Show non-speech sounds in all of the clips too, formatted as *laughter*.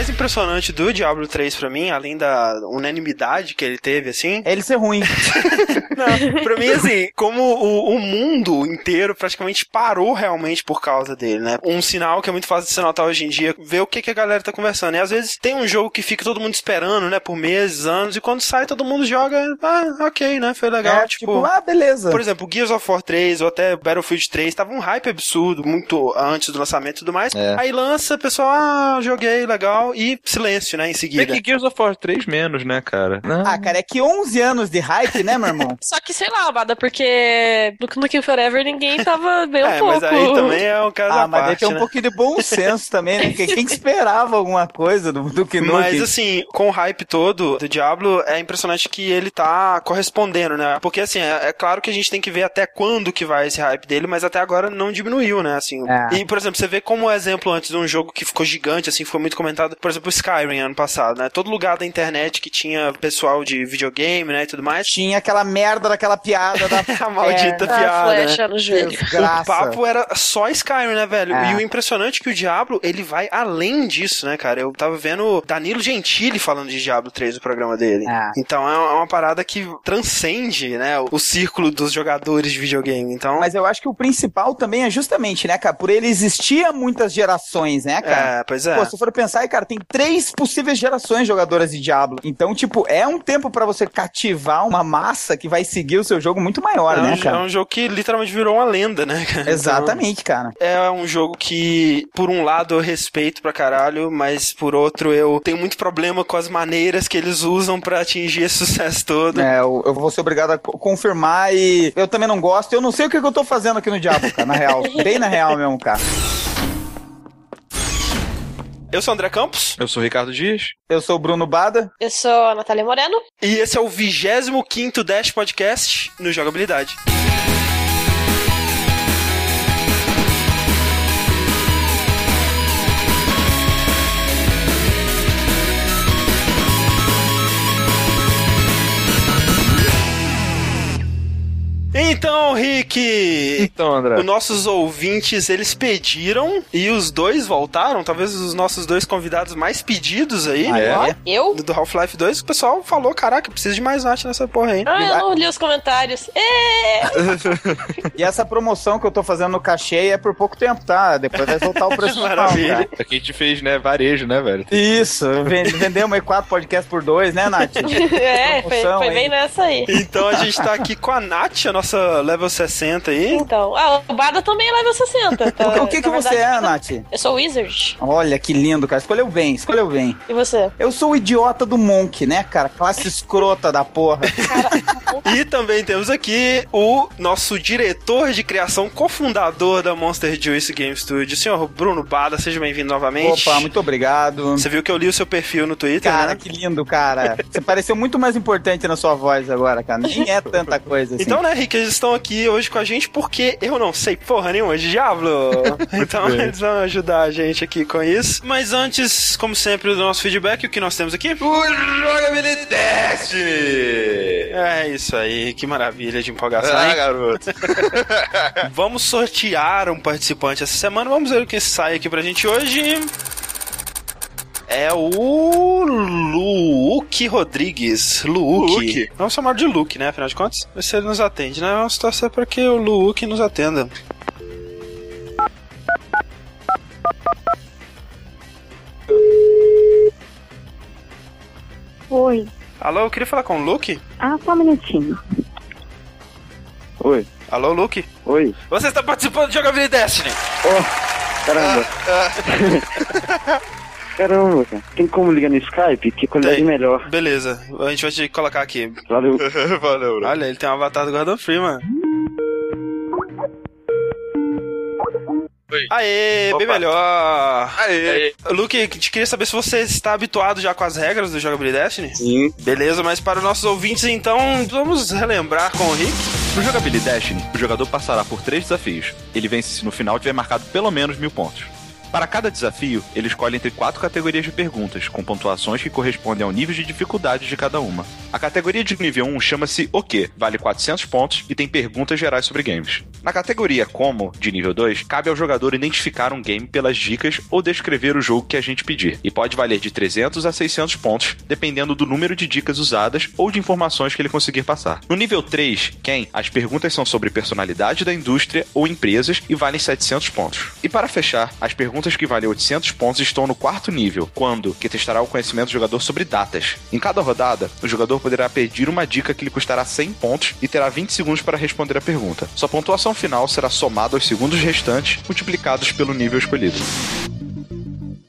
mais impressionante do Diablo 3 pra mim, além da unanimidade que ele teve, assim. É ele ser ruim. *laughs* Não, pra mim, assim, como o, o, mundo inteiro praticamente parou realmente por causa dele, né? Um sinal que é muito fácil de se notar hoje em dia, ver o que, que a galera tá conversando. E às vezes tem um jogo que fica todo mundo esperando, né, por meses, anos, e quando sai todo mundo joga, ah, ok, né? Foi legal. É, tipo, tipo, ah, beleza. Por exemplo, Gears of War 3 ou até Battlefield 3 tava um hype absurdo, muito antes do lançamento e tudo mais. É. Aí lança, pessoal, ah, joguei, legal, e silêncio, né, em seguida. É que Gears of War 3 menos, né, cara? Não. Ah, cara, é que 11 anos de hype, né, meu irmão? *laughs* Só que, sei lá, Bada, porque no Nukem Forever ninguém tava bem *laughs* um é, pouco. mas aí também é um caso Ah, mas parte, tem um né? pouquinho de bom senso também, né? Quem esperava alguma coisa do Duke Nukem? Mas, assim, com o hype todo do Diablo, é impressionante que ele tá correspondendo, né? Porque, assim, é, é, claro que a gente tem que ver até quando que vai esse hype dele, mas até agora não diminuiu, né? Assim, é. E, por exemplo, você vê como exemplo antes de um jogo que ficou gigante, assim, foi muito comentado, por exemplo, Skyrim ano passado, né? Todo lugar da internet que tinha pessoal de videogame, né, e tudo mais. Tinha aquela merda daquela piada da *laughs* a maldita piada. Flecha no joelho. O papo era só Skyrim, né, velho? É. E o impressionante é que o Diablo, ele vai além disso, né, cara? Eu tava vendo Danilo Gentili falando de Diablo 3 no programa dele. É. Então é uma parada que transcende, né, o círculo dos jogadores de videogame. Então... Mas eu acho que o principal também é justamente, né, cara, por ele existir há muitas gerações, né, cara? É, pois é. Pô, se for pensar, cara, tem três possíveis gerações jogadoras de Diablo. Então, tipo, é um tempo para você cativar uma massa que vai seguir o seu jogo muito maior, é né, um, cara? É um jogo que literalmente virou uma lenda, né, cara? Exatamente, então, cara. É um jogo que, por um lado, eu respeito pra caralho, mas por outro, eu tenho muito problema com as maneiras que eles usam para atingir esse *laughs* sucesso todo. É, eu, eu, vou ser obrigado a confirmar e eu também não gosto. Eu não sei o que, que eu tô fazendo aqui no Diabo, cara, na real. *laughs* Bem na real mesmo, cara. Eu sou o André Campos. Eu sou o Ricardo Dias. Eu sou o Bruno Bada. Eu sou a Natália Moreno. E esse é o 25 Dash Podcast no Jogabilidade. Então, Rick. Então, André. Os nossos ouvintes, eles pediram e os dois voltaram. Talvez os nossos dois convidados mais pedidos aí. Ah, é? Eu? Do Half-Life 2. O pessoal falou: caraca, precisa de mais arte nessa porra aí. Ah, eu não li os comentários. É! *laughs* e essa promoção que eu tô fazendo no cachê é por pouco tempo, tá? Depois vai voltar o *laughs* preço Maravilha. Aqui a gente fez, né, varejo, né, velho? Isso. Vendemos aí quatro podcasts por dois, né, Nath? *laughs* é, foi, foi bem nessa aí. Então a gente tá aqui com a Nath, a nossa level 60 aí. Então, ah, o Bada também é level 60. Tá? *laughs* o que, que você é, Nath? Eu sou Wizard. Olha que lindo, cara. Escolheu bem, escolheu bem. E você? Eu sou o idiota do Monk, né, cara? Classe escrota da porra. *laughs* *laughs* e também temos aqui o nosso diretor de criação, cofundador da Monster Juice Game Studio, senhor Bruno Bada. Seja bem-vindo novamente. Opa, muito obrigado. Você viu que eu li o seu perfil no Twitter, cara, né? que lindo, cara. Você pareceu muito mais importante na sua voz agora, cara. Nem é tanta coisa assim. Então, né, Rick, eles estão aqui hoje com a gente porque eu não sei porra nenhuma de Diablo. *laughs* então eles vão ajudar a gente aqui com isso. Mas antes, como sempre, do nosso feedback, o que nós temos aqui? O Jogabilidade Destiny! É isso aí, que maravilha de empolgação. Ah, garoto. *laughs* vamos sortear um participante essa semana. Vamos ver o que sai aqui pra gente hoje é o Luke Rodrigues. Luke. Luke. Vamos chamar de Luke, né? Afinal de contas, se ele nos atende, né? Vamos torcer para que o Luke nos atenda. Oi. Alô, eu queria falar com o Luke? Ah, só um minutinho. Oi. Alô, Luke? Oi. Você está participando de Jogabilidade Destiny? Oh, caramba. Ah, ah. *laughs* Caramba, cara. Tem como ligar no Skype? Que qualidade tem. melhor. Beleza, a gente vai te colocar aqui. Valeu. *laughs* Valeu, bro. Olha, ele tem um avatar do Gordon Freeman. Oi. Aê, Opa. bem melhor. Aê. Aê. Luke, gente queria saber se você está habituado já com as regras do Jogabilidade Destiny. Sim. Beleza, mas para os nossos ouvintes, então, vamos relembrar com o Rick. No Jogabilidade Destiny, o jogador passará por três desafios. Ele vence se no final tiver marcado pelo menos mil pontos. Para cada desafio, ele escolhe entre quatro categorias de perguntas, com pontuações que correspondem ao nível de dificuldade de cada uma. A categoria de nível 1 chama-se O que, vale 400 pontos e tem perguntas gerais sobre games. Na categoria Como, de nível 2, cabe ao jogador identificar um game pelas dicas ou descrever o jogo que a gente pedir, e pode valer de 300 a 600 pontos, dependendo do número de dicas usadas ou de informações que ele conseguir passar. No nível 3, Quem, as perguntas são sobre personalidade da indústria ou empresas e valem 700 pontos. E para fechar, as perguntas que valem 800 pontos estão no quarto nível, quando, que testará o conhecimento do jogador sobre datas. Em cada rodada, o jogador poderá pedir uma dica que lhe custará 100 pontos e terá 20 segundos para responder a pergunta. Sua pontuação final será somada aos segundos restantes, multiplicados pelo nível escolhido.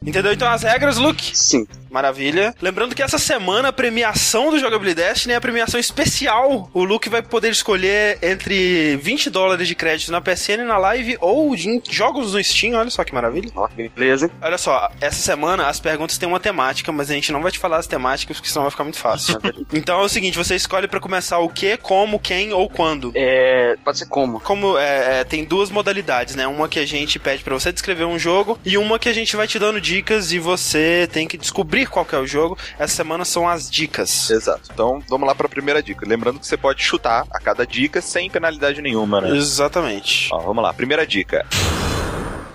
Entendeu então as regras, Luke? Sim. Maravilha. Lembrando que essa semana a premiação do Jogabilidade Destiny é a premiação especial. O Luke vai poder escolher entre 20 dólares de crédito na PSN na live ou de jogos no Steam. Olha só que maravilha. Ó, beleza. Olha só, essa semana as perguntas têm uma temática, mas a gente não vai te falar as temáticas porque senão vai ficar muito fácil. *laughs* então é o seguinte, você escolhe para começar o que, como, quem ou quando. É. Pode ser como? Como é, é, tem duas modalidades, né? Uma que a gente pede para você descrever um jogo e uma que a gente vai te dando dicas e você tem que descobrir qual que é o jogo. Essa semana são as dicas. Exato. Então vamos lá para a primeira dica. Lembrando que você pode chutar a cada dica sem penalidade nenhuma, né? Exatamente. Ó, vamos lá. Primeira dica.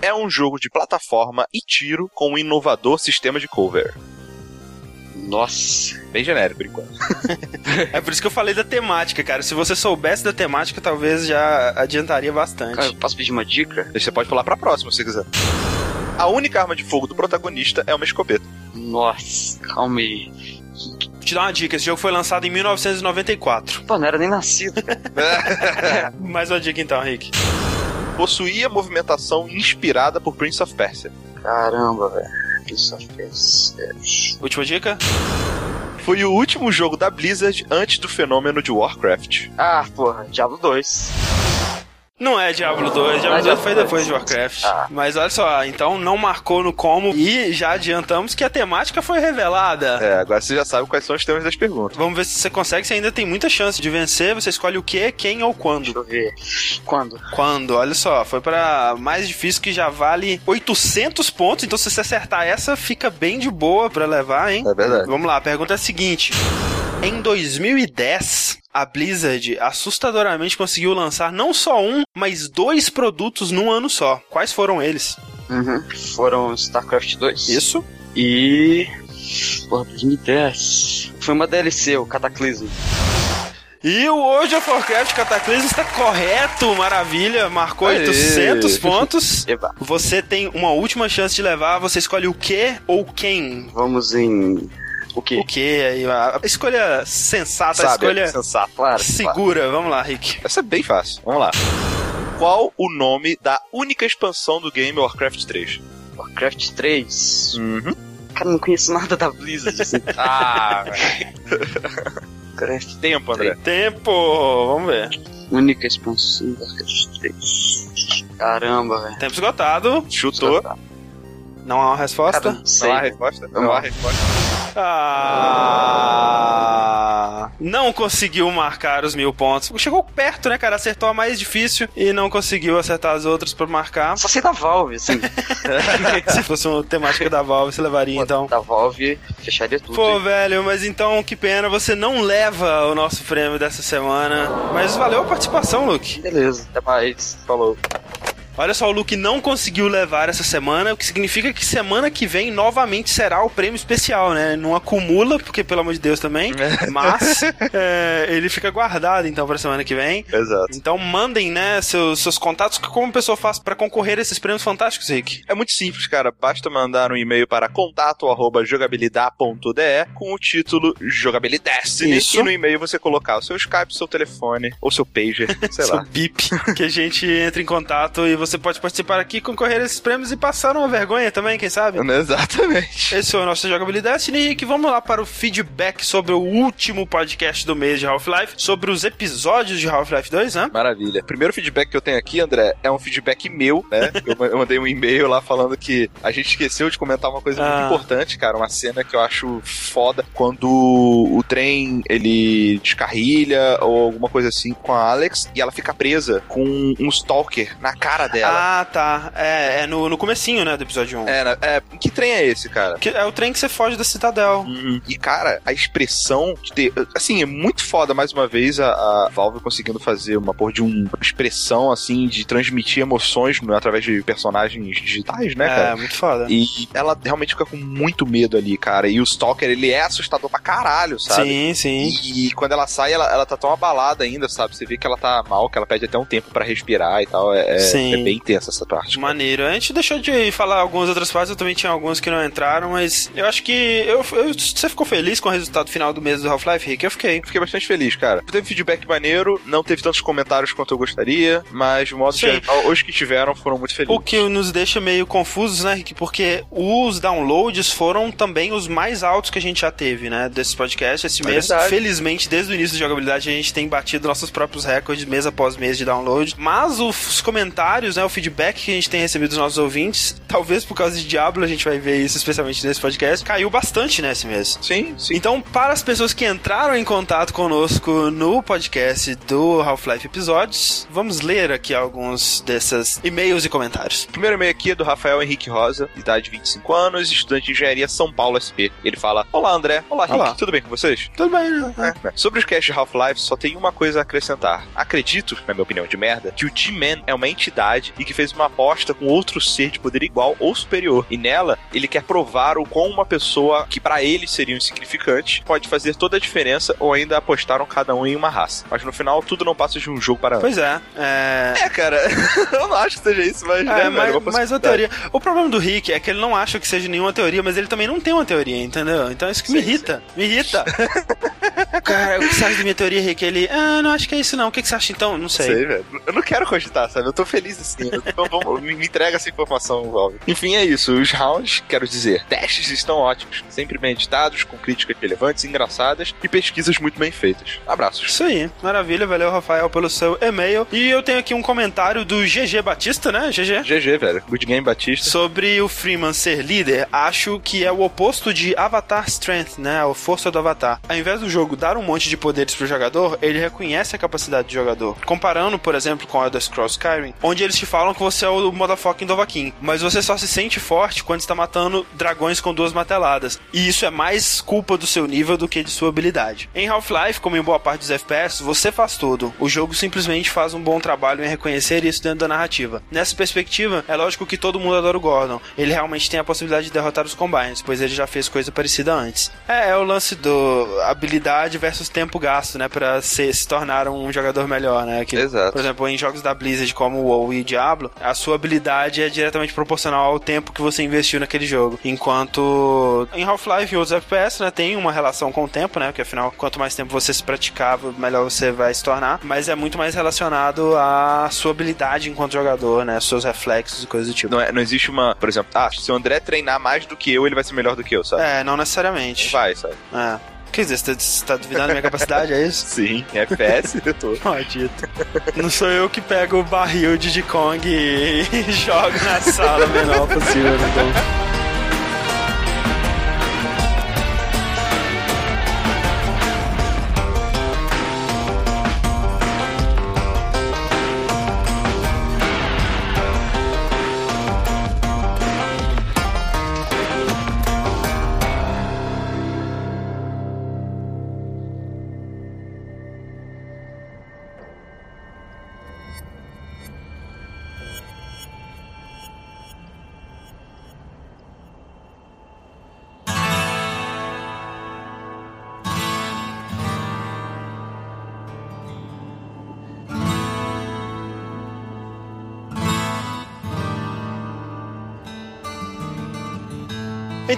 É um jogo de plataforma e tiro com um inovador sistema de cover. Nossa. Bem genérico, por enquanto. *laughs* É por isso que eu falei da temática, cara. Se você soubesse da temática, talvez já adiantaria bastante. Cara, eu posso pedir uma dica? Você pode pular pra próxima se quiser. A única arma de fogo do protagonista é uma escopeta. Nossa, calma aí. Vou te dar uma dica: esse jogo foi lançado em 1994. Pô, não era nem nascido. *laughs* Mais uma dica então, Rick. Possuía movimentação inspirada por Prince of Persia. Caramba, velho. Prince of Persia. Última dica? Foi o último jogo da Blizzard antes do fenômeno de Warcraft. Ah, porra, Diablo 2. Não é Diablo 2, Diablo Ah, 2 Diablo foi 2. depois de Warcraft. Ah. Mas olha só, então não marcou no como e já adiantamos que a temática foi revelada. É, agora você já sabe quais são os temas das perguntas. Vamos ver se você consegue, você ainda tem muita chance de vencer. Você escolhe o que, quem ou quando. Deixa eu ver. Quando? Quando? Olha só, foi pra mais difícil que já vale 800 pontos. Então, se você acertar essa, fica bem de boa pra levar, hein? É verdade. Vamos lá, a pergunta é a seguinte: Em 2010, a Blizzard assustadoramente conseguiu lançar não só um, mas dois produtos num ano só. Quais foram eles? Uhum. Foram StarCraft 2. Isso? E. Porra, 2010. Foi uma DLC, o Cataclysm. E o World of Warcraft Cataclysm está correto, maravilha, marcou Aê. 800 pontos. *laughs* Eba. Você tem uma última chance de levar, você escolhe o que ou quem. Vamos em. O quê? O que aí? A escolha sensata, a Sabe, escolha é sensato. Claro. claro. segura. Vamos lá, Rick. Essa é bem fácil. Vamos lá. Qual o nome da única expansão do game Warcraft 3? Warcraft 3. Uhum. Cara, não conheço nada da Blizzard. Assim. *laughs* Ah, Warcraft. tempo, André. Tempo! Vamos ver. Única expansão do Warcraft 3. Caramba, velho. Tempo esgotado. Chutou. Não há uma resposta? Cara, não sei. Não há resposta? Não há resposta. Ah, não conseguiu marcar os mil pontos. Chegou perto, né, cara? Acertou a mais difícil e não conseguiu acertar as outras pra marcar. Só sei da Valve, assim. *laughs* *laughs* Se fosse uma temática da Valve, você levaria então. Da Valve, fecharia tudo. Pô, velho, mas então que pena, você não leva o nosso prêmio dessa semana. Mas valeu a participação, Luke. Beleza, até mais. Falou. Olha só, o Luke não conseguiu levar essa semana, o que significa que semana que vem novamente será o prêmio especial, né? Não acumula, porque pelo amor de Deus também, mas é, ele fica guardado então pra semana que vem. Exato. Então mandem, né, seus, seus contatos, como a pessoa faz pra concorrer a esses prêmios fantásticos, Rick? É muito simples, cara. Basta mandar um e-mail para contato@jogabilidade.de com o título Jogabilidade. Isso. E no e-mail você colocar o seu Skype, seu telefone ou seu pager, *laughs* sei Seu lá. bip, que a gente entra em contato e você pode participar aqui, concorrer a esses prêmios e passar uma vergonha também, quem sabe? *laughs* Exatamente. Esse é o nosso Jogabilidade. Rick, vamos lá para o feedback sobre o último podcast do mês de Half-Life, sobre os episódios de Half-Life 2, né? Maravilha. Primeiro feedback que eu tenho aqui, André, é um feedback meu, né? Eu mandei um e-mail lá falando que a gente esqueceu de comentar uma coisa Ah. muito importante, cara. Uma cena que eu acho foda quando o trem ele descarrilha ou alguma coisa assim com a Alex e ela fica presa com um stalker na cara dela. Ah, tá. É, é no, no comecinho, né, do episódio 1. É, é, que trem é esse, cara? Que é o trem que você foge da Citadel. Uhum. E, cara, a expressão de ter. Assim, é muito foda, mais uma vez, a, a Valve conseguindo fazer uma porra de uma expressão, assim, de transmitir emoções no, através de personagens digitais, né, cara? É, muito foda. E ela realmente fica com muito medo ali, cara. E o Stalker, ele é assustador pra caralho, sabe? Sim, sim. E, e quando ela sai, ela, ela tá tão abalada ainda, sabe? Você vê que ela tá mal, que ela pede até um tempo para respirar e tal. É, sim. é bem tensa essa parte. Maneiro. A gente deixou de falar algumas outras partes, eu também tinha alguns que não entraram, mas eu acho que. Eu, eu, você ficou feliz com o resultado final do mês do Half-Life, Rick? Eu fiquei. Fiquei bastante feliz, cara. Teve feedback maneiro, não teve tantos comentários quanto eu gostaria, mas de modo geral, os que tiveram foram muito felizes. O que nos deixa meio confusos, né, Rick? Porque os downloads foram também os mais altos que a gente já teve, né, desses podcasts esse É mês. verdade. Felizmente, desde o início de jogabilidade, a gente tem batido nossos próprios recordes mês após mês de download. Mas os comentários, né, o feedback que a gente tem recebido dos nossos ouvintes, talvez por causa de Diablo, a gente vai ver isso especialmente nesse podcast, caiu bastante nesse mês. Sim, sim. Então, para as pessoas que entraram em contato conosco no podcast do Half-Life Episódios, vamos ler aqui alguns desses e-mails e comentários. O primeiro e-mail aqui é do Rafael Henrique Rosa, idade 25 anos, estudante de engenharia São Paulo SP. Ele fala: Olá, André. Olá, Rick. Olá. Tudo bem com vocês? Tudo bem, né? É. Sobre os casts de Half-Life, só tem uma coisa a acrescentar. Acredito, na minha opinião de merda, que o G-Man é uma entidade e que fez uma aposta com outro ser de poder igual ou superior. E nela, ele quer provar o quão uma pessoa que pra ele seria insignificante pode fazer toda a diferença ou ainda apostaram cada um em uma raça. Mas no final, tudo não passa de um jogo para Pois é. É, É, cara, *laughs* eu não acho que seja isso, mas. é, né, mas, velho, mas a teoria. O problema do Rick é que ele não acha que seja nenhuma teoria, mas ele também não tem uma teoria, entendeu? Então isso que me Sim, irrita. Me irrita. *laughs* Cara, o que você acha da minha teoria, Rick? Ele, ah, não acho que é isso não. O que que você acha então? Não sei. Sei, velho. Eu não quero cogitar, sabe? Eu tô feliz Então vamos, me entrega essa informação, Valve. Enfim, é isso. Os rounds, quero dizer, testes estão ótimos. Sempre bem editados, com críticas relevantes, engraçadas e pesquisas muito bem feitas. Abraços. Isso aí, maravilha, valeu Rafael pelo seu e-mail. E eu tenho aqui um comentário do GG Batista, né? GG. GG, velho. Good Game Batista. Sobre o Freeman ser líder, acho que é o oposto de Avatar Strength, né? A força do Avatar. Ao invés do jogo dar um monte de poderes pro jogador, ele reconhece a capacidade do jogador. Comparando, por exemplo, com Elder Scrolls Skyrim, onde eles te falam que você é o motherfucking Dovahkiin, mas você só se sente forte quando está matando dragões com duas marteladas. E isso é mais culpa do seu nível do que de sua habilidade. Em Half-Life, como em boa parte dos FPS, você faz tudo. O jogo simplesmente faz um bom trabalho em reconhecer isso dentro da narrativa. Nessa perspectiva, é lógico que todo mundo adora o Gordon. Ele realmente tem a possibilidade de derrotar os Combines, pois ele já fez coisa parecida antes. É, é o lance do habilidade versus tempo gasto, né, para se, se tornar um jogador melhor, né? Que, Exato. Por exemplo, em jogos da Blizzard como WoW e Diablo, a sua habilidade é diretamente proporcional ao tempo que você investiu naquele jogo. Enquanto em Half-Life e outros FPS, né, tem uma relação com o tempo, né? Porque afinal, quanto mais tempo você se praticava, melhor você vai se tornar. Mas é muito mais relacionado à sua habilidade enquanto jogador, né? Seus reflexos e coisas do tipo. Não, é, não existe uma, por exemplo, ah, se o André treinar mais do que eu, ele vai ser melhor do que eu, sabe? É, não Não necessariamente. vai, sabe? É. Quer dizer, você tá- você tá duvidando da minha capacidade, é isso? *laughs* Sim, em FPS eu tô. *laughs* Maldito. Não sou eu que pego o barril de Kong e *laughs* jogo na sala menor possível. Então.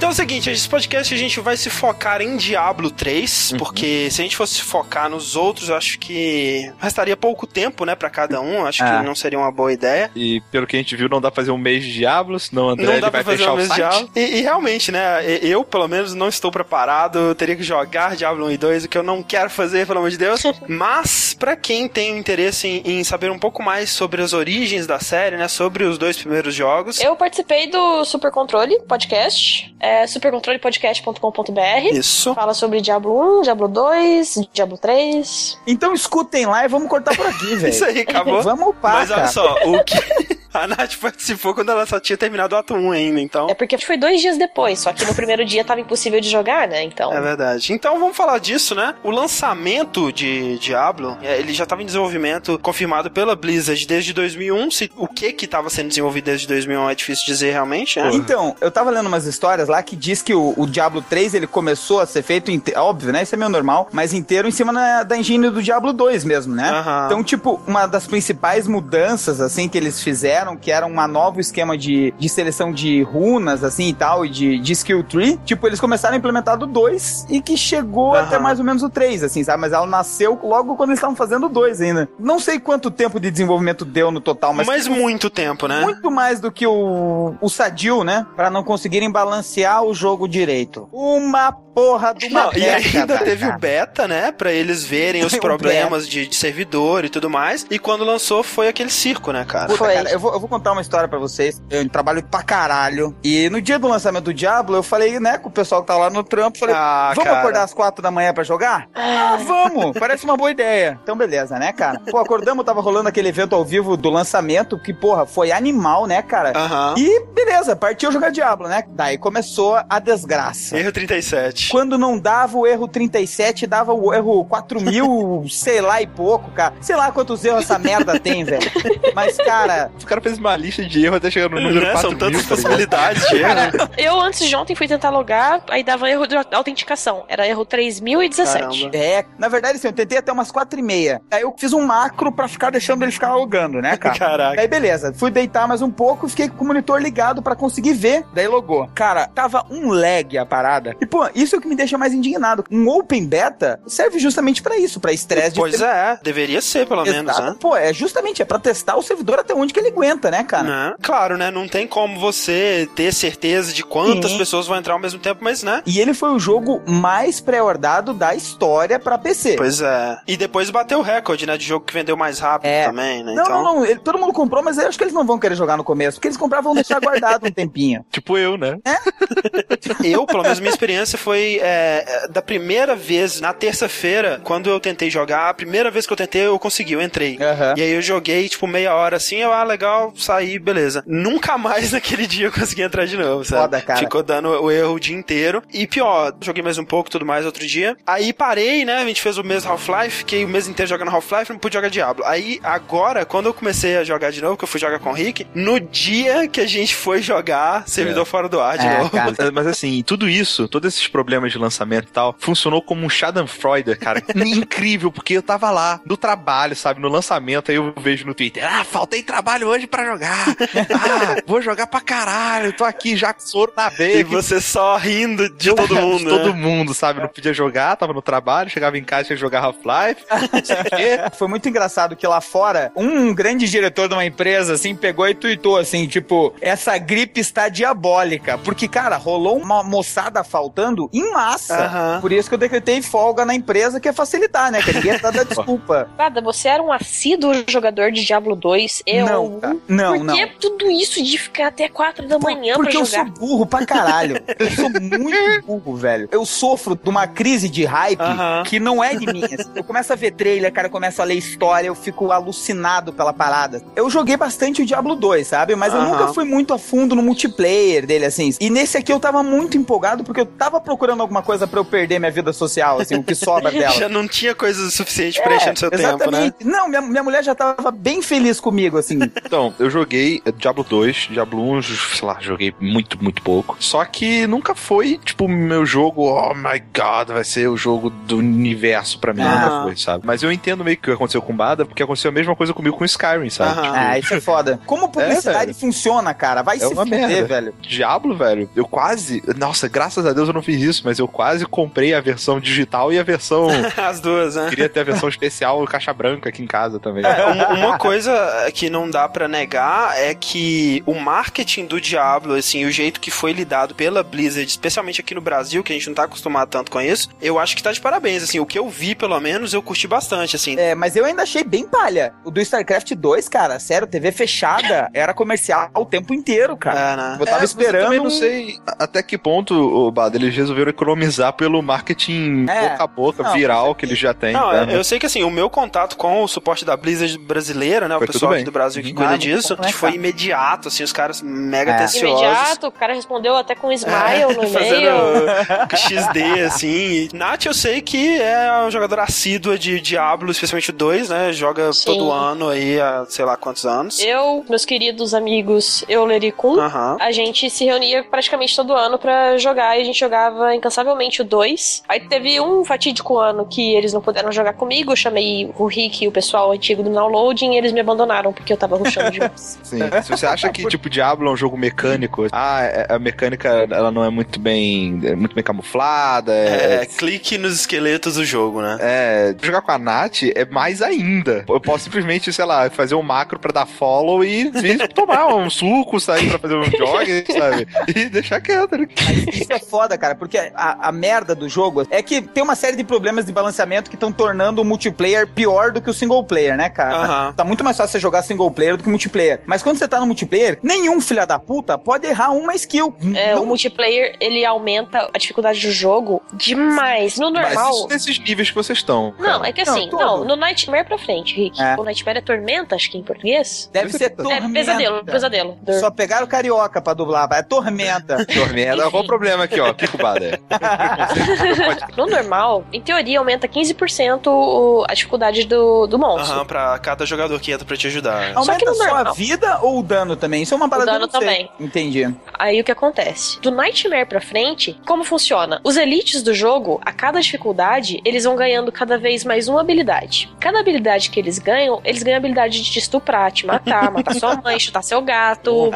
Então é o seguinte, esse podcast a gente vai se focar em Diablo 3, porque se a gente fosse focar nos outros, eu acho que restaria pouco tempo, né, pra cada um. Acho É. que não seria uma boa ideia. E pelo que a gente viu, não dá pra fazer um mês de Diablo, senão o André não ele dá vai pra fazer fechar um o mês de site. Diablo. E, e realmente, né? Eu, pelo menos, não estou preparado. Eu teria que jogar Diablo 1 e 2, o que eu não quero fazer, pelo amor de Deus. *laughs* Mas, pra quem tem interesse em, em saber um pouco mais sobre as origens da série, né? Sobre os dois primeiros jogos. Eu participei do Super Controle Podcast, é supercontrolepodcast.com.br. Isso. Fala sobre Diablo 1, Diablo 2, Diablo 3. Então escutem lá e vamos cortar por aqui, *laughs* velho. Isso aí, acabou. Vamos upar, Mas olha cara. só, o que. *laughs* A Nath participou quando ela só tinha terminado o ato 1 ainda, então. É porque foi dois dias depois, só que no primeiro dia tava impossível de jogar, né? Então. É verdade. Então vamos falar disso, né? O lançamento de Diablo, é, ele já estava em desenvolvimento confirmado pela Blizzard desde 2001. Se, o que que estava sendo desenvolvido desde 2001 é difícil dizer realmente, né? Então, eu tava lendo umas histórias lá que diz que o, o Diablo 3 ele começou a ser feito, óbvio, né? Isso é meio normal, mas inteiro em cima na, da engine do Diablo 2 mesmo, né? Uhum. Então, tipo, uma das principais mudanças, assim, que eles fizeram, que era um novo esquema de, de seleção de runas, assim, e tal, e de, de skill tree, tipo, eles começaram a implementar do 2 e que chegou uhum. até mais ou menos o 3, assim, sabe? Mas ela nasceu logo quando eles estavam fazendo o 2 ainda. Não sei quanto tempo de desenvolvimento deu no total, mas... Mas muito tempo, né? Muito mais do que o, o Sadio, né? Pra não conseguirem balancear o jogo direito. Uma porra do uma não, E ainda teve cara. o beta, né? Pra eles verem *laughs* os problemas de, de, servidor e tudo mais. E quando lançou foi aquele circo, né, cara? Puta, foi. Cara, eu vou, eu vou contar uma história pra vocês. Eu trabalho pra caralho. E no dia do lançamento do Diablo, eu falei, né, com o pessoal que tá lá no trampo, falei, ah, vamos cara. acordar às quatro da manhã pra jogar? Ah, vamos! Parece uma boa ideia. Então, beleza, né, cara? Pô, acordamos, tava rolando aquele evento ao vivo do lançamento, que, porra, foi animal, né, cara? Uhum. E beleza, partiu jogar Diablo, né? Daí começou a desgraça. Erro 37. Quando não dava o erro 37, dava o erro 4000, *laughs* sei lá e pouco, cara. Sei lá quantos erros essa merda tem, velho. Mas, cara. O cara fez uma lista de erro até chegar no número né? 4 São tantas tá possibilidades de erro. Eu, antes de ontem, fui tentar logar, aí dava erro de autenticação. Era erro 3017. Caramba. É, na verdade, assim, eu tentei até umas 4 e meia. Aí eu fiz um macro pra ficar deixando ele ficar logando, né, cara? Caraca. Aí beleza, fui deitar mais um pouco, fiquei com o monitor ligado pra conseguir ver. Daí logou. Cara, tava um lag a parada. E, pô, isso é o que me deixa mais indignado. Um open beta serve justamente para isso, para estresse de Pois ter... é, deveria ser, pelo Exato. menos, né? Pô, é justamente, é pra testar o servidor até onde que ele aguenta, né, cara? Né? Claro, né? Não tem como você ter certeza de quantas Sim. pessoas vão entrar ao mesmo tempo, mas, né? E ele foi o jogo mais pré-ordado da história para PC. Pois é. E depois bateu o recorde, né, de jogo que vendeu mais rápido é. também, né? Não, então... não, não. Ele, todo mundo comprou, mas eu acho que eles não vão querer jogar no começo, porque eles compravam vão deixar guardado um tempinho. *laughs* Tipo eu, né? É? *laughs* eu, pelo menos, minha experiência foi é da primeira vez, na terça-feira, quando eu tentei jogar, a primeira vez que eu tentei, eu consegui, eu entrei. Uhum. E aí eu joguei, tipo, meia hora assim, eu, ah, legal, saí, beleza. Nunca mais *laughs* naquele dia eu consegui entrar de novo, sabe? Foda, cara. Ficou dando o erro o dia inteiro. E pior, joguei mais um pouco, tudo mais, outro dia. Aí parei, né, a gente fez o mês Half-Life, fiquei o mês inteiro jogando Half-Life, não pude jogar Diablo. Aí, agora, quando eu comecei a jogar de novo, que eu fui jogar com o Rick, no dia que a gente foi jogar servidor é. fora do ar de é, novo. Cara. Mas assim, tudo isso, todos esses problemas de lançamento e tal, funcionou como um Schadenfreude, cara. *laughs* Incrível, porque eu tava lá no trabalho, sabe, no lançamento, aí eu vejo no Twitter, ah, faltei trabalho hoje para jogar. Ah, *laughs* vou jogar pra caralho, tô aqui já com soro na veia. E você só rindo de todo mundo, de todo né? mundo, sabe, não podia jogar, tava no trabalho, chegava em casa, que jogar Half-Life. *laughs* Foi muito engraçado que lá fora, um grande diretor de uma empresa, assim, pegou e tweetou, assim, tipo, essa gripe está diabólica. Porque, cara, rolou uma moçada faltando em massa. Uhum. Por isso que eu decretei folga na empresa, que é facilitar, né? Que ninguém tá dando *laughs* desculpa. Nada, você era um assíduo jogador de Diablo 2. Eu. Não, não, Por não. que tudo isso de ficar até 4 da manhã Porque pra jogar? Porque eu sou burro pra caralho. eu sou muito *laughs* burro, velho. Eu sofro de uma crise de hype uhum. que não é de mim. Assim. Eu começo a ver trailer, cara, eu começo a ler história, eu fico alucinado pela parada. Eu joguei bastante o Diablo 2, sabe? Mas uhum. eu nunca fui muito a fundo no multiplayer dele, assim. E nesse aqui eu tava muito empolgado porque eu tava procurando alguma coisa para eu perder minha vida social, assim, o que sobra *laughs* dela. Já não tinha coisa suficiente é, pra encher no seu exatamente. tempo, né? Não, minha, minha mulher já tava bem feliz comigo, assim. *laughs* Então, eu joguei Diablo 2, Diablo 1, sei lá, joguei muito, muito pouco. Só que nunca foi, tipo, meu jogo, oh my god, vai ser o jogo do universo pra mim. Ah. Nunca foi, sabe? Mas eu entendo meio que o que aconteceu com o Bada, porque aconteceu a mesma coisa comigo com Skyrim, sabe? Tipo, ah, isso é foda. Como *laughs* publicidade é, funciona, cara? Vai é se fuder, velho. Diablo, velho, eu quase. Nossa, graças a Deus eu não fiz isso, mas eu quase comprei a versão digital e a versão. *laughs* As duas, né? Queria ter a versão especial caixa branca aqui em casa também. É, uma coisa que não dá para negar é que o marketing do Diablo, assim, o jeito que foi lidado pela Blizzard, especialmente aqui no Brasil, que a gente não tá acostumado tanto com isso, eu acho que tá de parabéns, assim, o que eu vi, pelo menos, eu curti bastante, assim. É, mas eu ainda achei bem palha. O do StarCraft 2, cara, sério, TV fechada, era comercial o tempo inteiro, cara. É, né? Eu tava é, esperando. Eu também não sei até que ponto, o Bad, eles resolveram economizar pelo marketing é. boca a boca, não, viral, que eles já têm. Não, né? eu sei que assim, o meu contato com o suporte da Blizzard brasileira, né? Foi o pessoal aqui do Brasil que uhum. cuida disso, que foi imediato, assim, os caras mega é. atenciosos. Imediato, o cara respondeu até com um smile é, no *laughs* e-mail. com XD, assim. Nath, eu sei que é uma jogadora assídua de Diablo, especialmente o 2, né? Joga Sim. todo ano aí há sei lá quantos anos. Eu, meus queridos amigos Euler e Kun, a gente se reunia praticamente todo ano para jogar e a gente jogava incansavelmente o 2. Aí teve um fatídico ano que eles não puderam jogar comigo, eu chamei o Rick e o pessoal antigo do downloading e eles me abandonaram porque eu tava demais. Sim. Se você acha que, tipo, Diablo é um jogo mecânico, ah, é, a mecânica ela não é muito bem, é muito bem camuflada. É, é, clique nos esqueletos do jogo, né? É, jogar com a Nath é mais ainda. Eu posso simplesmente, sei lá, fazer um macro pra dar follow e tomar um suco, sair pra fazer um jog, *laughs* sabe? E deixar quieto. Né? Isso é foda, cara, porque a, a merda do jogo é que tem uma série de problemas de balanceamento que estão tornando o multiplayer pior do que o single player, né, cara? Uhum. Tá muito mais fácil você jogar single player do que multiplayer. Mas quando você tá no multiplayer, nenhum filho da puta pode errar uma skill. É, Não... o multiplayer, ele aumenta a dificuldade do jogo demais. No normal... Mas nesses níveis que vocês estão. Não, é que assim, não, não, no Nightmare pra frente, Rick. É. O Nightmare é Tormenta, acho que em português. Deve ser Tormenta. É, pesadelo, pesadelo. Só pegaram carioca pra dublar, é Tormenta. *laughs* tormenta, qual o problema aqui, ó? Que cubada é? *laughs* no normal, em teoria, aumenta 15% a dificuldade do, do monstro. Aham, pra cada jogador que entra pra te ajudar. Aumenta só, que no só a vida ou o dano também? Isso é uma parada O dano também. Entendi. Aí o que acontece? Do Nightmare pra frente, como funciona? Os elites do jogo, a cada dificuldade, eles vão ganhando cada vez mais uma habilidade. Cada habilidade que eles ganham, eles ganham a habilidade de te estuprar, te matar, *laughs* matar sua mãe, chutar seu gato.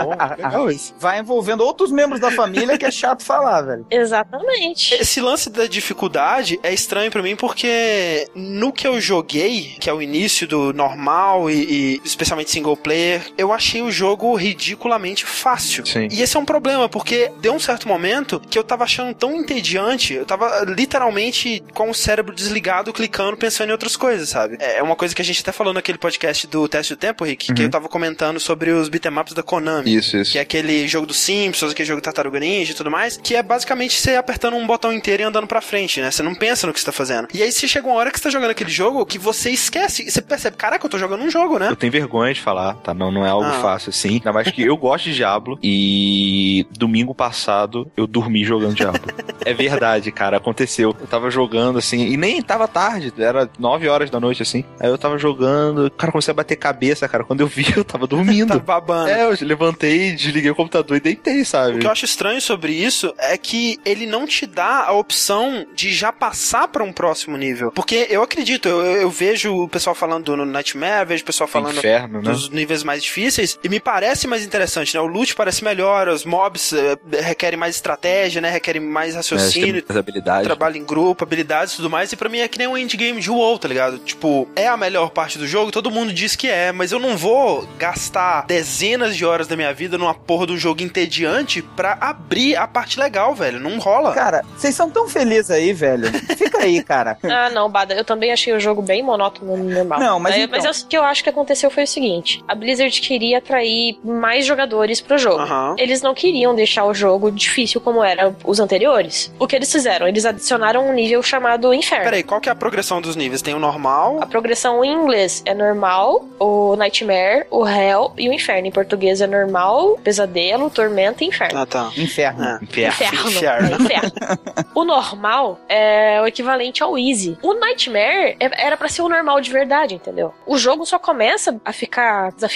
Vai envolvendo outros membros da família que é chato falar, velho. Exatamente. Esse lance da dificuldade é estranho para mim porque no que eu joguei, que é o início do normal e, e especialmente single player, eu achei o jogo ridiculamente fácil. Sim. E esse é um problema, porque deu um certo momento que eu tava achando tão entediante, eu tava literalmente com o cérebro desligado, clicando, pensando em outras coisas, sabe? É uma coisa que a gente até falou naquele podcast do Teste do Tempo, Rick, uhum. que eu tava comentando sobre os beatemaps da Konami. Isso, isso. Que é aquele jogo dos Simpsons, aquele jogo Tartaruga Ninja e tudo mais, que é basicamente você apertando um botão inteiro e andando pra frente, né? Você não pensa no que você tá fazendo. E aí você chega uma hora que você tá jogando aquele jogo que você esquece, você percebe, caraca, eu tô jogando um jogo, né? Eu tenho vergonha de falar, tá? Não, não é algo ah. fácil assim. Ainda mais que eu gosto de Diablo e domingo passado eu dormi jogando Diablo. *laughs* é verdade, cara, aconteceu. Eu tava jogando assim, e nem tava tarde, era 9 horas da noite assim. Aí eu tava jogando, cara, comecei a bater cabeça, cara. Quando eu vi, eu tava dormindo. *laughs* tava babando. É, eu levantei, desliguei o computador e deitei, sabe? O que eu acho estranho sobre isso é que ele não te dá a opção de já passar para um próximo nível. Porque eu acredito, eu, eu vejo o pessoal falando no Nightmare, vejo o pessoal falando Inferno, né? dos níveis mais difíceis, e me parece mais interessante, né? O loot parece melhor, os mobs uh, requerem mais estratégia, né? Requerem mais raciocínio, é, habilidades. trabalho em grupo, habilidades e tudo mais, e pra mim é que nem um endgame de WoW, tá ligado? Tipo, é a melhor parte do jogo, todo mundo diz que é, mas eu não vou gastar dezenas de horas da minha vida numa porra de um jogo entediante pra abrir a parte legal, velho. Não rola. Cara, vocês são tão felizes aí, velho. Fica aí, cara. *laughs* ah, não, Bada, eu também achei o jogo bem monótono normal. Não, mas. então... Mas o que eu acho que aconteceu foi o seguinte: a Blizzard queria atrair mais jogadores pro jogo. Uhum. Eles não queriam deixar o jogo difícil como era os anteriores. O que eles fizeram? Eles adicionaram um nível chamado Inferno. Peraí, qual que é a progressão dos níveis? Tem o normal? A progressão em inglês é normal, o Nightmare, o Hell e o Inferno. Em português é normal, pesadelo, tormenta e inferno. Ah, tá. Inferno. É. Inferno. Inferno. inferno. É, inferno. o normal é o equivalente ao easy. O Nightmare é, era para ser o normal de verdade, entendeu? O jogo só começa a ficar desafiador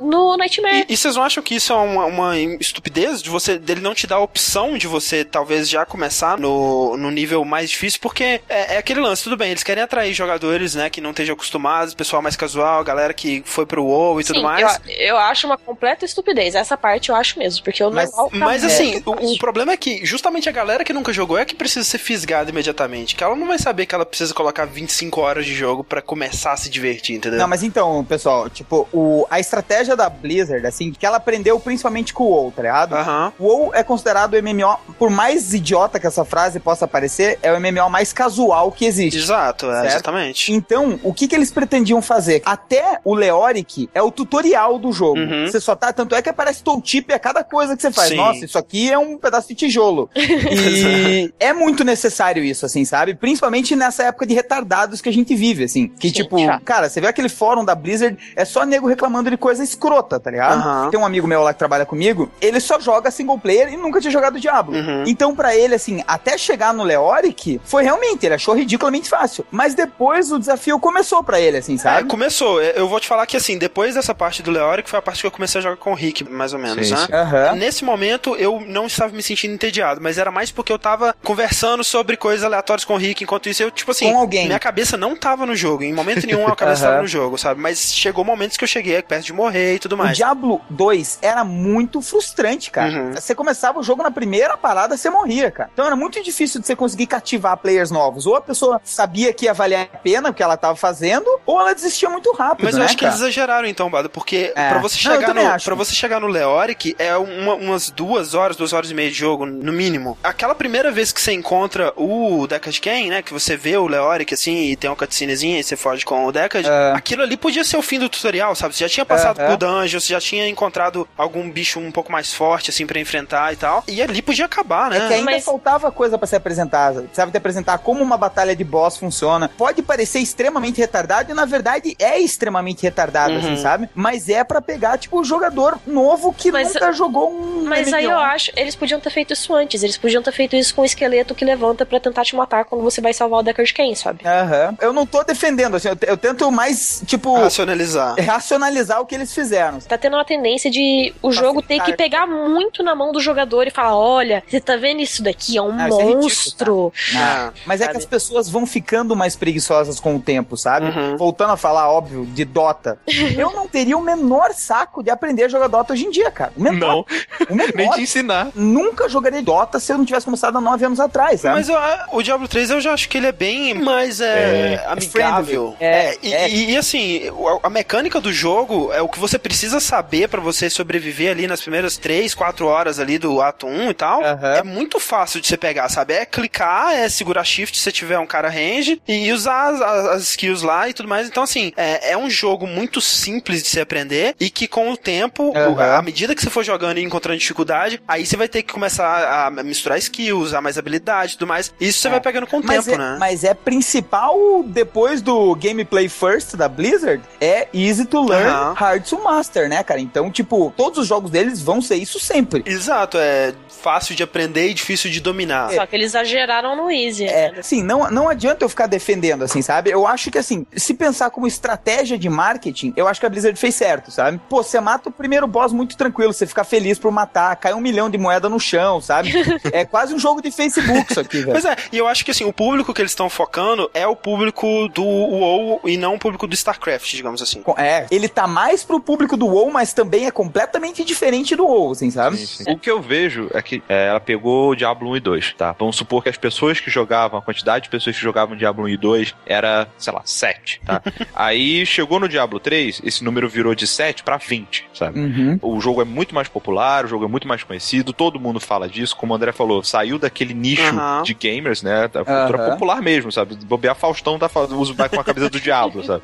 no Nightmare. E, e vocês não acham que isso é uma, uma, estupidez de você dele não te dar a opção de você talvez já começar no, no nível mais difícil? Porque é, é aquele lance, tudo bem, eles querem atrair jogadores, né, que não estejam acostumados, pessoal mais casual, galera que foi pro WoW e Sim, tudo mais. Eu, eu acho uma completa estupidez. Essa parte eu acho mesmo, porque o mas, normal. Mas assim, o, o, problema é que justamente a galera que nunca jogou é que precisa ser fisgada imediatamente. Que ela não vai saber que ela precisa colocar 25 horas de jogo para começar a se divertir, entendeu? Não, mas então, pessoal, tipo, o, a estratégia da Blizzard, assim, que ela aprendeu principalmente com o WoW, tá ligado? Uhum. O WoW é considerado o MMO, por mais idiota que essa frase possa parecer, é o MMO mais casual que existe. Exato, é, exatamente. Então, o que que eles pretendiam fazer? Até o Leoric é o tutorial do jogo. Uhum. Você só tá, tanto é que aparece tooltip a cada coisa que você faz. Sim. Nossa, isso aqui é um pedaço de tijolo. *laughs* e é muito necessário isso, assim, sabe? Principalmente nessa época de retardados que a gente vive, assim. Que, Sim, tipo, cara, você vê aquele fórum da Blizzard, é só nego reclamando chamando de coisa escrota, tá ligado? Tem um amigo meu lá que trabalha comigo, ele só joga single player e nunca tinha jogado Diablo. Uhum. Então, para ele, assim, até chegar no Leoric, foi realmente, ele achou ridiculamente fácil. Mas depois o desafio começou para ele, assim, sabe? É, começou. Eu vou te falar que, assim, depois dessa parte do Leoric, foi a parte que eu comecei a jogar com o Rick, mais ou menos, sim, né? Sim. Uhum. Nesse momento, eu não estava me sentindo entediado, mas era mais porque eu tava conversando sobre coisas aleatórias com o Rick, enquanto isso eu, tipo assim, com alguém. minha cabeça não tava no jogo. Em momento nenhum a cabeça uhum. tava no jogo, sabe? Mas chegou momentos que eu cheguei perto de morrer e tudo mais. O Diablo 2 era muito frustrante, cara. Uhum. Você começava o jogo na primeira parada, você morria, cara. Então era muito difícil de você conseguir cativar players novos. Ou a pessoa sabia que ia valer a pena o que ela tava fazendo, ou ela desistia muito rápido. Mas eu né, acho cara? que eles exageraram então, Bado, porque é. pra você chegar não, no. Pra você chegar no Leoric é uma, umas duas horas, duas horas e meia de jogo, no mínimo. Aquela primeira vez que você encontra o Deckard Ken, né? Que você vê o Leoric assim e tem uma cutscenezinha e você foge com o Deckard, é. aquilo ali podia ser o fim do tutorial, sabe? Você já tinha passado é, por dungeon, você já tinha encontrado algum bicho um pouco mais forte, assim, para enfrentar e tal. E ali podia acabar, né? É que ainda Mas... faltava coisa para ser apresentada. Precisava te apresentar como uma batalha de boss funciona. Pode parecer extremamente retardado e, na verdade, é extremamente retardado, assim, uhum. assim, sabe? Mas é para pegar, tipo, o jogador novo que Mas, nunca jogou um. Mas aí eu acho, eles podiam ter feito isso antes. Eles podiam ter feito isso com o esqueleto que levanta para tentar te matar quando você vai salvar o Deckard Cain, sabe? Aham. Uhum. Eu não tô defendendo, assim, eu, eu tento mais, tipo. Racionalizar. Racionalizar o que eles fizeram. Tá tendo uma tendência de o jogo ter que pegar muito na mão do jogador e falar: olha, você tá vendo isso daqui? É um ah, monstro. É ridículo, tá? ah, mas sabe? é que as pessoas vão ficando mais preguiçosas com o tempo, sabe? Uhum. Voltando a falar, óbvio, de Dota. *laughs* eu não teria o menor saco de aprender a jogar Dota hoje em dia, cara. O menor. Não. O menor. *laughs* Nem te ensinar. Nunca jogaria Dota se eu não tivesse começado há nove anos atrás, sabe? Mas o Diablo 3 eu já acho que ele é bem mais é, é, amigável. É, é, e, é. e, assim, a mecânica do jogo é o que você precisa saber para você sobreviver ali nas primeiras 3, 4 horas ali do ato 1 e tal. Uhum. É muito fácil de você pegar, sabe? É clicar, é segurar shift se tiver um cara range e usar as, as, as skills lá e tudo mais. Então, assim, é, é, um jogo muito simples de se aprender e que com o tempo, uhum. à medida que você for jogando e encontrando dificuldade, aí você vai ter que começar a misturar skills, usar mais habilidade e tudo mais. Isso você é. vai pegando com o mas tempo, é, né? Mas é principal depois do gameplay first da Blizzard, é easy to learn, uhum. hard to master, né, cara? Então, tipo, todos os jogos deles vão ser isso sempre. Exato, é fácil de aprender e difícil de dominar. Só que eles exageraram no easy. É, né? sim, não, não adianta eu ficar defendendo, assim, sabe? Eu acho que, assim, se pensar como estratégia de marketing, eu acho que a Blizzard fez certo, sabe? Pô, você mata o primeiro boss muito tranquilo, você fica feliz por matar, cai um milhão de moeda no chão, sabe? *laughs* é quase um jogo de Facebook isso aqui, velho. Pois é, e eu acho que, assim, o público que eles estão focando é o público do WoW e não o público do StarCraft, digamos assim. É, ele tá mais pro público do WoW, mas também é completamente diferente do WoW, assim, sabe? Sim, sim. O que eu vejo é que é, ela pegou o Diablo 1 e 2, tá? Vamos supor que as pessoas que jogavam, a quantidade de pessoas que jogavam Diablo 1 e 2 era, sei lá, 7, tá? *laughs* Aí chegou no Diablo 3, esse número virou de 7 para 20, sabe? Uhum. O jogo é muito mais popular, o jogo é muito mais conhecido, todo mundo fala disso, como o André falou, saiu daquele nicho uhum. de gamers, né? Da cultura uhum. popular mesmo, sabe? Bobear Faustão tá usa vai com a camisa do *laughs* diabo, sabe?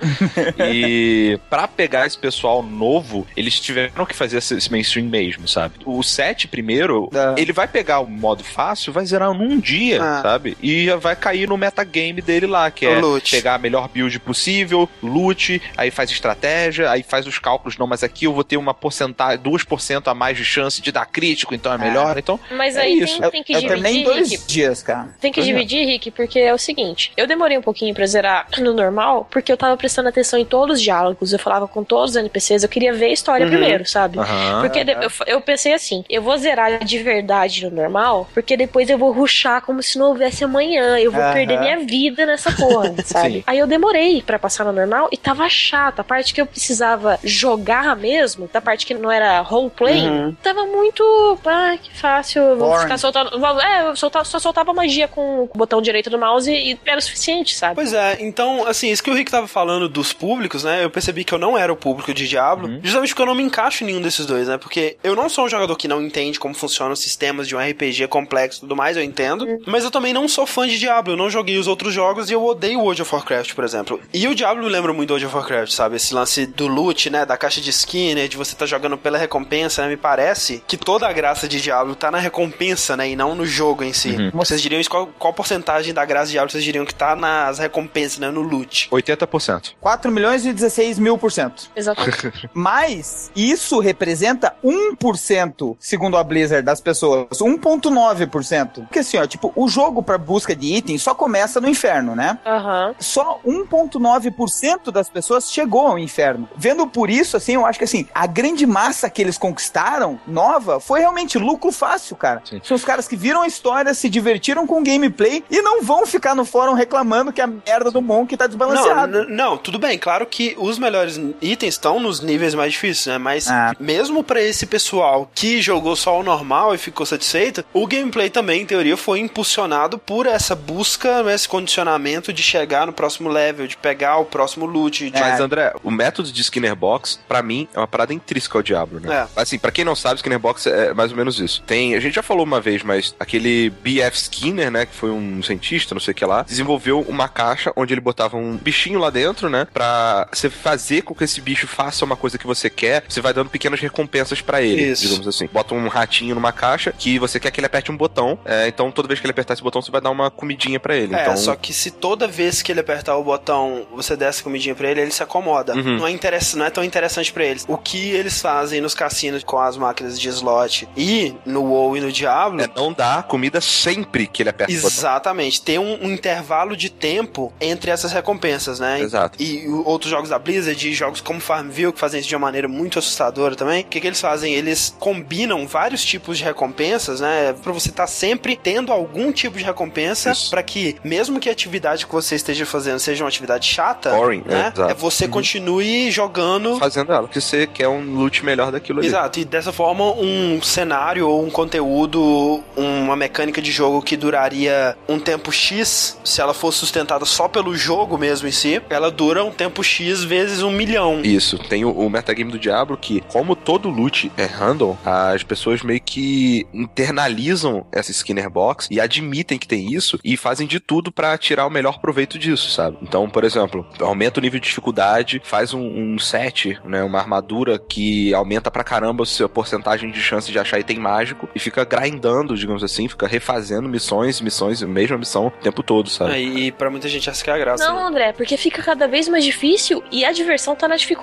E para pegar esse pessoal novo, eles tiveram que fazer esse mainstream mesmo, sabe? O 7 primeiro, ele vai pegar o modo fácil, vai zerar num dia, ah. sabe? E vai cair no metagame dele lá, que é loot. pegar a melhor build possível, loot, aí faz estratégia, aí faz os cálculos, não, mas aqui eu vou ter uma porcentagem, 2% a mais de chance de dar crítico, então é, é. melhor. Então, mas é aí isso. Tem, tem que eu, dividir, eu dois Rick. dias, cara. Tem que pois dividir, é. Rick, porque é o seguinte, eu demorei um pouquinho pra zerar no normal, porque eu tava prestando atenção em todos os diálogos, eu falava com todos os NPCs, eu queria ver a história uhum. primeiro, sabe? Uhum. Porque eu, eu pensei assim, eu vou zerar de verdade no normal, porque depois eu vou ruxar como se não houvesse amanhã. Eu vou uhum. perder minha vida nessa porra, *laughs* sabe? Aí eu demorei para passar no normal e tava chato. A parte que eu precisava jogar mesmo, da parte que não era roleplay, uhum. tava muito. Ah, que fácil. Vou ficar soltando. É, eu soltava, só soltava magia com o botão direito do mouse e era o suficiente, sabe? Pois é, então, assim, isso que o Rick tava falando dos públicos, né? Eu percebi que eu não era o público de Diablo, uhum. justamente porque eu não me encaixo em nenhum desses dois, né? Porque eu não sou um jogador que não entende como funcionam os sistemas de um RPG complexo e tudo mais, eu entendo. Uhum. Mas eu também não sou fã de Diablo, eu não joguei os outros jogos e eu odeio World of Warcraft, por exemplo. E o Diablo me lembra muito do World of Warcraft, sabe? Esse lance do loot, né? Da caixa de skin, né? De você tá jogando pela recompensa, né? Me parece que toda a graça de Diablo tá na recompensa, né? E não no jogo em si. Uhum. Vocês diriam qual, qual porcentagem da graça de Diablo vocês diriam que tá nas recompensas, né? No loot? 80%. 4 milhões e 16 mil por cento. Exatamente. *laughs* Mas isso representa 1%, segundo a Blizzard, das pessoas. 1,9%. Porque assim, ó, tipo, o jogo pra busca de itens só começa no inferno, né? Uhum. Só 1,9% das pessoas chegou ao inferno. Vendo por isso, assim, eu acho que assim, a grande massa que eles conquistaram, nova, foi realmente lucro fácil, cara. Sim. São os caras que viram a história, se divertiram com o gameplay e não vão ficar no fórum reclamando que a merda do Monk tá desbalanceado. Não, não, tudo bem, claro que os melhores itens estão nos níveis mais difíceis, né? Mas ah. mesmo para esse pessoal que jogou só o normal e ficou satisfeito, o gameplay também, em teoria, foi impulsionado por essa busca, né, esse condicionamento de chegar no próximo level, de pegar o próximo loot. De... Mas, André, o método de Skinner Box, para mim, é uma parada intrínseca ao Diablo, né? É. Assim, para quem não sabe, Skinner Box é mais ou menos isso. Tem, a gente já falou uma vez, mas aquele BF Skinner, né, que foi um cientista, não sei o que lá, desenvolveu uma caixa onde ele botava um bichinho lá dentro, né, pra você fazer com que esse bicho faça uma coisa que você quer, você vai dando pequenas recompensas para ele, isso. digamos assim. Bota um ratinho numa caixa que você quer que ele aperte um botão, é, então toda vez que ele apertar esse botão, você vai dar uma comidinha para ele. É, então... só que se toda vez que ele apertar o botão, você der essa comidinha pra ele, ele se acomoda. Uhum. Não, é interessa, não é tão interessante para eles. O que eles fazem nos cassinos com as máquinas de slot e no WoW e no Diablo... É não dar comida sempre que ele aperta Exatamente. Tem um, um, intervalo de tempo entre essas recompensas, né? Exato. E, e outros jogos da Blizzard, jogos como Farmville, que fazem isso de uma maneira muito assustadora também. O que, que eles fazem? Eles combinam vários tipos de recompensas, né? Pra você estar tá sempre tendo algum tipo de recompensa para que, mesmo que a atividade que você esteja fazendo seja uma atividade chata, Boring, né? É, você uhum. continue jogando. Fazendo ela, porque você quer um loot melhor daquilo ali. Exato, e dessa forma, um cenário ou um conteúdo, uma mecânica de jogo que duraria um tempo X, se ela for sustentada só pelo jogo mesmo em si, ela dura um tempo X vezes um milhão. Isso, tem o, o metagame do Diablo que, como todo loot é random, as pessoas meio que internalizam essa Skinner Box e admitem que tem isso e fazem de tudo para tirar o melhor proveito disso, sabe? Então, por exemplo, aumenta o nível de dificuldade, faz um, um set, né, uma armadura que aumenta pra caramba a sua porcentagem de chance de achar item mágico e fica grindando, digamos assim, fica refazendo missões, missões, mesma missão o tempo todo, sabe? É, e pra muita gente essa que é a graça. Não, né? André, porque fica cada vez mais difícil e a diversão tá na dificuldade.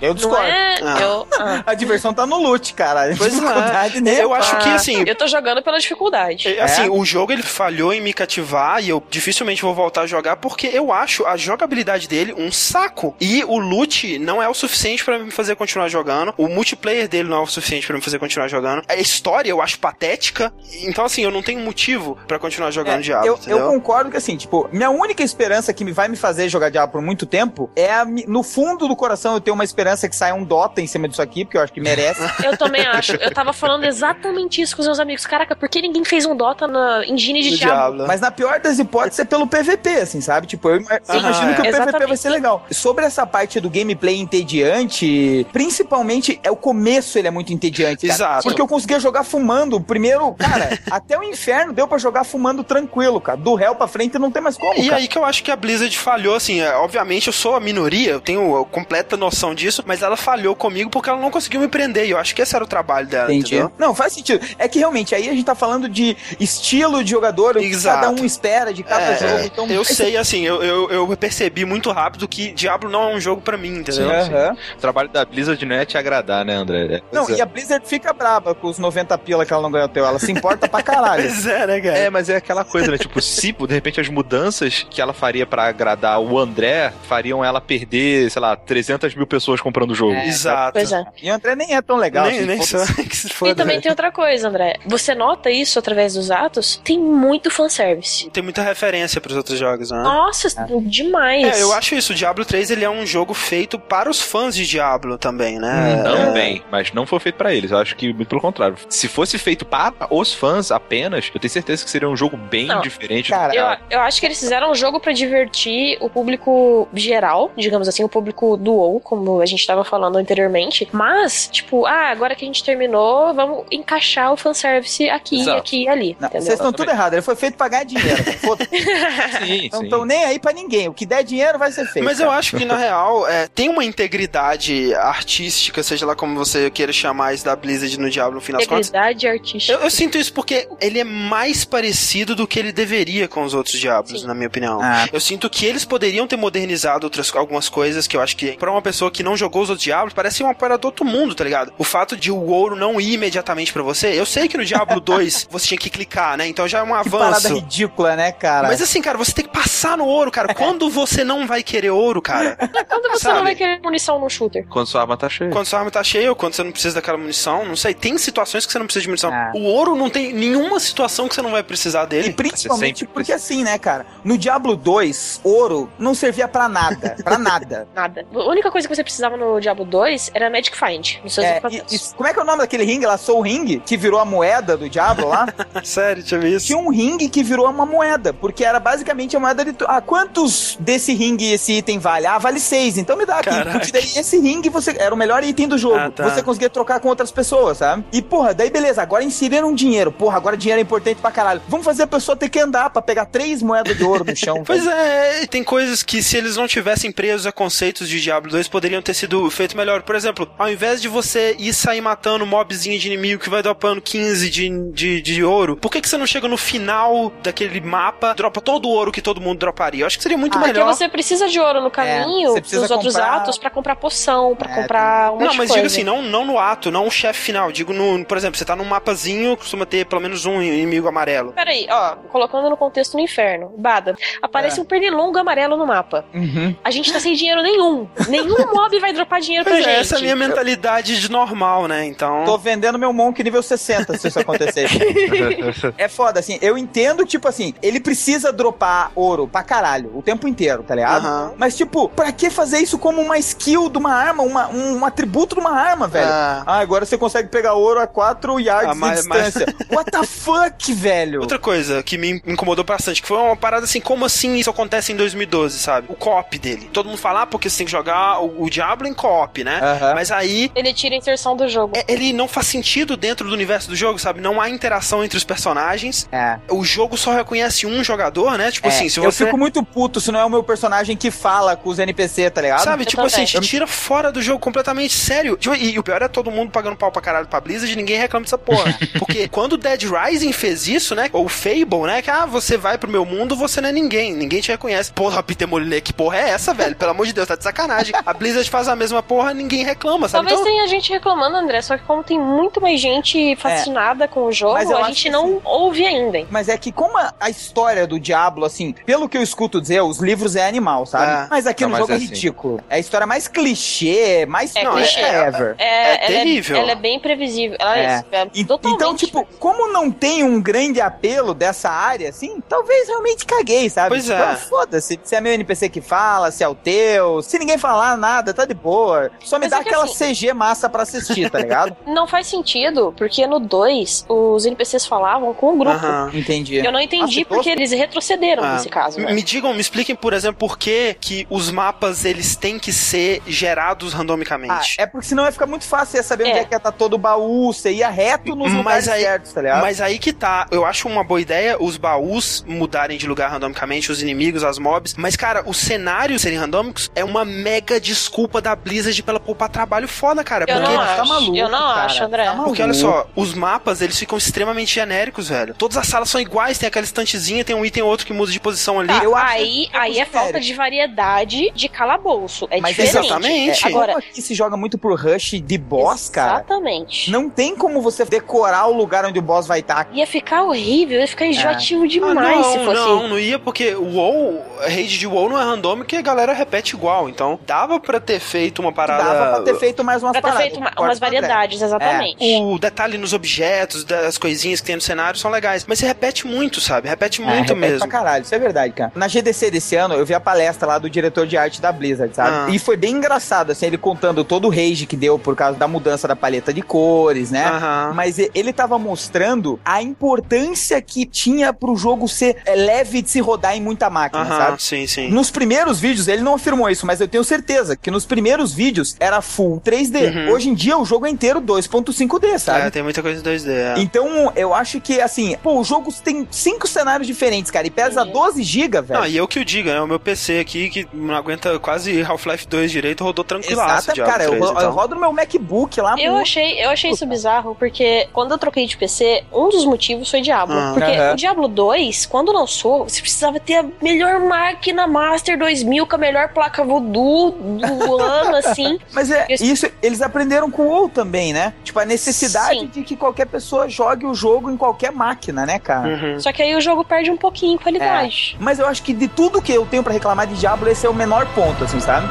Eu discordo. É... Ah. Eu... Ah. A diversão tá no loot, cara. Pois é. dificuldade é. Eu acho que, assim... Eu tô jogando pela dificuldade. É, assim, é? o jogo, ele falhou em me cativar e eu dificilmente vou voltar a jogar porque eu acho a jogabilidade dele um saco. E o loot não é o suficiente para me fazer continuar jogando. O multiplayer dele não é o suficiente para me fazer continuar jogando. A história eu acho patética. Então, assim, eu não tenho motivo para continuar jogando é, Diablo. Eu, eu, concordo que, assim, tipo, minha única esperança que me vai me fazer jogar Diablo por muito tempo é, a, no fundo do coração, eu tenho uma esperança que saia um Dota em cima disso aqui, porque eu acho que merece. *laughs* eu também acho. Eu tava falando exatamente isso com os meus amigos. Caraca, por que ninguém fez um Dota na engine de Diablo? Diablo? Mas na pior das hipóteses é pelo PVP, assim, sabe? Tipo, eu, imagino é. que o exatamente. PVP vai ser legal. Sobre essa parte do gameplay entediante, principalmente, é o começo ele é muito entediante. Cara, Exato. Porque eu conseguia jogar fumando. Primeiro, cara, *laughs* até o inferno deu para jogar fumando tranquilo, cara. Do réu pra frente não tem mais como. E cara. aí que eu acho que a Blizzard falhou, assim. É, obviamente eu sou a minoria, eu tenho completa noção disso, mas ela falhou comigo porque ela não conseguiu me prender. E eu acho que esse era o trabalho dela. Entendi. Entendeu? Não, faz sentido. É que realmente aí a gente tá falando de estilo de jogador, Exato. cada um espera de cada é, jogo. Então, eu sei, assim, eu, eu, eu, percebi muito rápido que Diablo não é um jogo para mim, entendeu? Uhum. O trabalho da Blizzard não é te agradar, né, André? É não, e a Blizzard fica braba com os 90 pila que ela não ganhou teu. Ela se importa pra caralho. *laughs* pois é, né, cara? É, mas é aquela coisa, né? Tipo, se de repente as mudanças que ela faria para agradar o André fariam ela perder, sei lá, 300 mil pessoas comprando o jogo. É, Exato. Pois é. E o André nem é tão legal. Nem, assim, nem só. *laughs* e também tem outra coisa, André. Você nota isso através dos atos? Tem muito fanservice. Tem muita referência pros outros jogos, né? Nossa, é. demais. É, eu acho isso. O Diablo 3 ele é um jogo feito para os fãs de Diablo também, né? Hum, também, é... mas não foi feito para eles. Eu acho que muito pelo contrário. Se fosse feito para os fãs apenas, eu tenho certeza que seria um jogo bem não, diferente. Cara, eu, eu acho que eles fizeram um jogo para divertir o público geral, digamos assim, o público do WoW, como a gente estava falando anteriormente. Mas, tipo, ah, agora que a gente terminou, vamos encaixar o fanservice aqui, Exato. aqui e ali. Vocês estão tudo errado. Ele foi feito pra ganhar dinheiro. *laughs* sim, não estão nem aí pra ninguém. O que der dinheiro vai ser feito. Mas eu acho que, na real, é, tem uma integridade artística seja lá como você queira chamar isso da Blizzard no Diablo no final das contas. artística. Eu, eu, sinto isso porque ele é mais parecido do que ele deveria com os outros Diablos, Sim. na minha opinião. Ah. Eu sinto que eles poderiam ter modernizado outras, algumas coisas que eu acho que, pra uma pessoa que não jogou os outros Diablos, parece uma parada do outro mundo, tá ligado? O fato de o ouro não ir imediatamente para você, eu sei que no Diablo *laughs* 2 você tinha que clicar, né? Então já é um avanço. Que parada ridícula, né, cara? Mas assim, cara, você tem que passar no ouro, cara. *laughs* Quando você não vai querer ouro, cara? *laughs* Quando você sabe? não vai querer munição no shooter? Quando sua arma tá cheia. Quando sua arma tá cheia ou quando você não precisa daquela munição, não sei. Tem situações que você não precisa de munição. Ah. O ouro não tem nenhuma situação que você não vai precisar dele. E principalmente porque assim, né, cara? No Diablo 2, ouro não servia para nada. para nada. Nada. A única coisa que você precisava no Diablo 2 era Magic Find. Nos seus é, e, e, como é que é o nome daquele ringue lá? Soul Ring? Que virou a moeda do Diablo lá? *laughs* Sério, tinha visto. Tinha um ringue que virou uma moeda. Porque era basicamente a moeda de. Ah, quantos desse ringue esse item vale? Ah, vale 6. Então me dá aqui. Porque daí esse ringue você era o melhor item do jogo. Ah, tá. Você conseguia trocar com outras pessoas, sabe? E porra, daí beleza, agora inseriram dinheiro. Porra, agora dinheiro é importante pra caralho. Vamos fazer a pessoa ter que andar pra pegar três moedas de ouro no chão. *laughs* pois é, tem coisas que se eles não tivessem presos a conceitos de Diablo 2 poderiam ter sido feito melhor. Por exemplo, ao invés de você ir sair matando mobzinho de inimigo que vai dropando 15 de, de, de ouro, por que, que você não chega no final daquele mapa, dropa todo o ouro que todo mundo droparia? Eu acho que seria muito ah, melhor. Porque você precisa de ouro no é, caminho, é, nos outros atos, para comprar poção, para é, comprar um Não, mas diga assim, não, não no ato, não o chefe final. Digo, no, por exemplo, você tá num mapazinho, costuma ter pelo menos um inimigo amarelo. Peraí, ó, colocando no contexto no inferno. Bada, aparece é. um pernilongo amarelo no mapa. Uhum. A gente tá sem dinheiro nenhum. Nenhum mob vai dropar dinheiro pois pra é, gente. Essa é a minha mentalidade de normal, né? Então. Tô vendendo meu Monk nível 60 se isso acontecer. *laughs* é foda, assim. Eu entendo, tipo assim, ele precisa dropar ouro pra caralho o tempo inteiro, tá ligado? Uhum. Mas, tipo, pra que fazer isso como uma skill de uma arma, uma, um, um atributo de uma arma, velho? Ah. ah, agora você consegue pegar ouro a 4 yards ah, mas, de distância. Mas... What the fuck, velho? Outra coisa que me incomodou bastante, que foi uma parada assim, como assim isso acontece em 2012, sabe? O co-op dele. Todo mundo fala, ah, porque você tem que jogar o, o Diablo em co-op, né? Uhum. Mas aí... Ele tira a inserção do jogo. É, ele não faz sentido dentro do universo do jogo, sabe? Não há interação entre os personagens. É. O jogo só reconhece um jogador, né? Tipo é. assim, se você... Eu fico muito puto se não é o meu personagem que fala com os NPC, tá ligado? Sabe? Eu tipo assim, te tira fora do jogo completamente sério. Tipo, e, e, o pior é todo mundo pagando pau pra caralho pra Blizzard e ninguém reclama dessa porra. *laughs* Porque quando Dead Rising fez isso, né? Ou Fable, né? Que, ah, você vai pro meu mundo, você não é ninguém. Ninguém te reconhece. Porra, Peter Molyneux, que porra é essa, velho? Pelo amor de Deus, tá de sacanagem. A Blizzard faz a mesma porra, ninguém reclama, sabe? Talvez então... tenha gente reclamando, André, só que como tem muito mais gente fascinada é. com o jogo, a gente não assim, ouve ainda. Hein? Mas é que como a, a, história do Diablo, assim, pelo que eu escuto dizer, os livros é animal, sabe? É. Mas aqui não, no jogo é, é assim. ridículo. É a história mais clichê, mais é, clichê. ever. É, é, é terrível. Ela é, bem previsível. Ela é, é Então, tipo, como não tem um grande apelo dessa área, assim, talvez realmente caguei, sabe? Pois é. Então, foda-se. Se é meu NPC que fala, se é o teu, se ninguém falar nada, tá de boa. Só me Mas dá aquela assim, CG massa pra assistir, tá ligado? *laughs* Não faz sentido, porque no 2, os NPCs falavam com o grupo. Aham, entendi. Eu não entendi Nossa, porque eles retrocederam ah. nesse caso. Me digam, me expliquem, por exemplo, por que, que os mapas eles têm que ser gerados randomicamente. Ah, é porque senão vai ficar muito fácil saber é. onde é que tá todo o baú, você ia reto nos mas lugares aí, certos, tá ligado? Mas aí que tá. Eu acho uma boa ideia os baús mudarem de lugar randomicamente, os inimigos, as mobs. Mas, cara, os cenários serem randômicos é uma mega desculpa da Blizzard pela poupar trabalho foda, cara. Eu porque não tá acho. maluco. Eu não cara. acho, André. Tá porque olha só, os mapas eles ficam extremamente genéricos, velho. Todas as salas são iguais, tem aquela estantezinha, tem um item ou outro que muda de posição ali. Tá, eu aí é aí é falta de variedade de calabouço. É Mas diferente. Exatamente. É, agora aqui se joga muito pro rush de boss, cara. Exatamente. Não tem como você decorar o lugar onde o boss vai estar. Tá. Ia ficar horrível, ia ficar enjoativo é. demais ah, não, se fosse. Não, não ia porque o WoW, a rede de WoW não é randômico e a galera repete igual. Então dava pra ter feito uma parada. Dava pra ter feito mais umas pra paradas. Ter feito uma, umas variedades, exatamente. É. O detalhe nos objetos, das coisinhas que tem no cenário são legais. Mas se repete muito, sabe? Repete é, muito repete mesmo. Pra caralho, isso é verdade, cara. Na GDC desse ano, eu vi a palestra lá do diretor de arte da Blizzard, sabe? Ah. E foi bem engraçado, assim, ele contando todo o rage que deu por causa da mudança da paleta de cores, né? Mas ele tava mostrando a importância que tinha pro jogo ser é, leve de se rodar em muita máquina, sabe? Sim, sim. Nos primeiros vídeos, ele não afirmou isso, mas eu tenho certeza que nos primeiros vídeos era full 3D. Uhum. Hoje em dia o jogo é inteiro 2.5D, sabe? É, tem muita coisa em 2D. É. Então, eu acho que, assim, pô, o jogo tem cinco cenários diferentes, cara, e pesa uhum. 12 GB, velho. Não, e eu que o diga, né? O meu PC aqui, que não aguenta quase Half-Life 2 direito, rodou tranquilaço. Exato, Cara, 3, eu, então. eu rodo no meu MacBook lá. Eu achei, eu achei isso bizarro, porque quando eu troquei de PC, um dos motivos foi Diablo. Ah, porque uh -huh. o Diablo 2, quando lançou, você precisava ter a melhor máquina Master 2000 com a melhor placa Voodoo do ano, assim. *laughs* Mas é, isso, eles aprenderam com o WoW também, né? Tipo, a necessidade Sim. de que qualquer pessoa jogue o jogo em qualquer máquina, né, cara? Uhum. Só que aí o jogo perde um pouquinho em qualidade. É. Mas eu acho que de tudo que eu tenho para reclamar de Diablo, esse é o menor ponto, assim, sabe?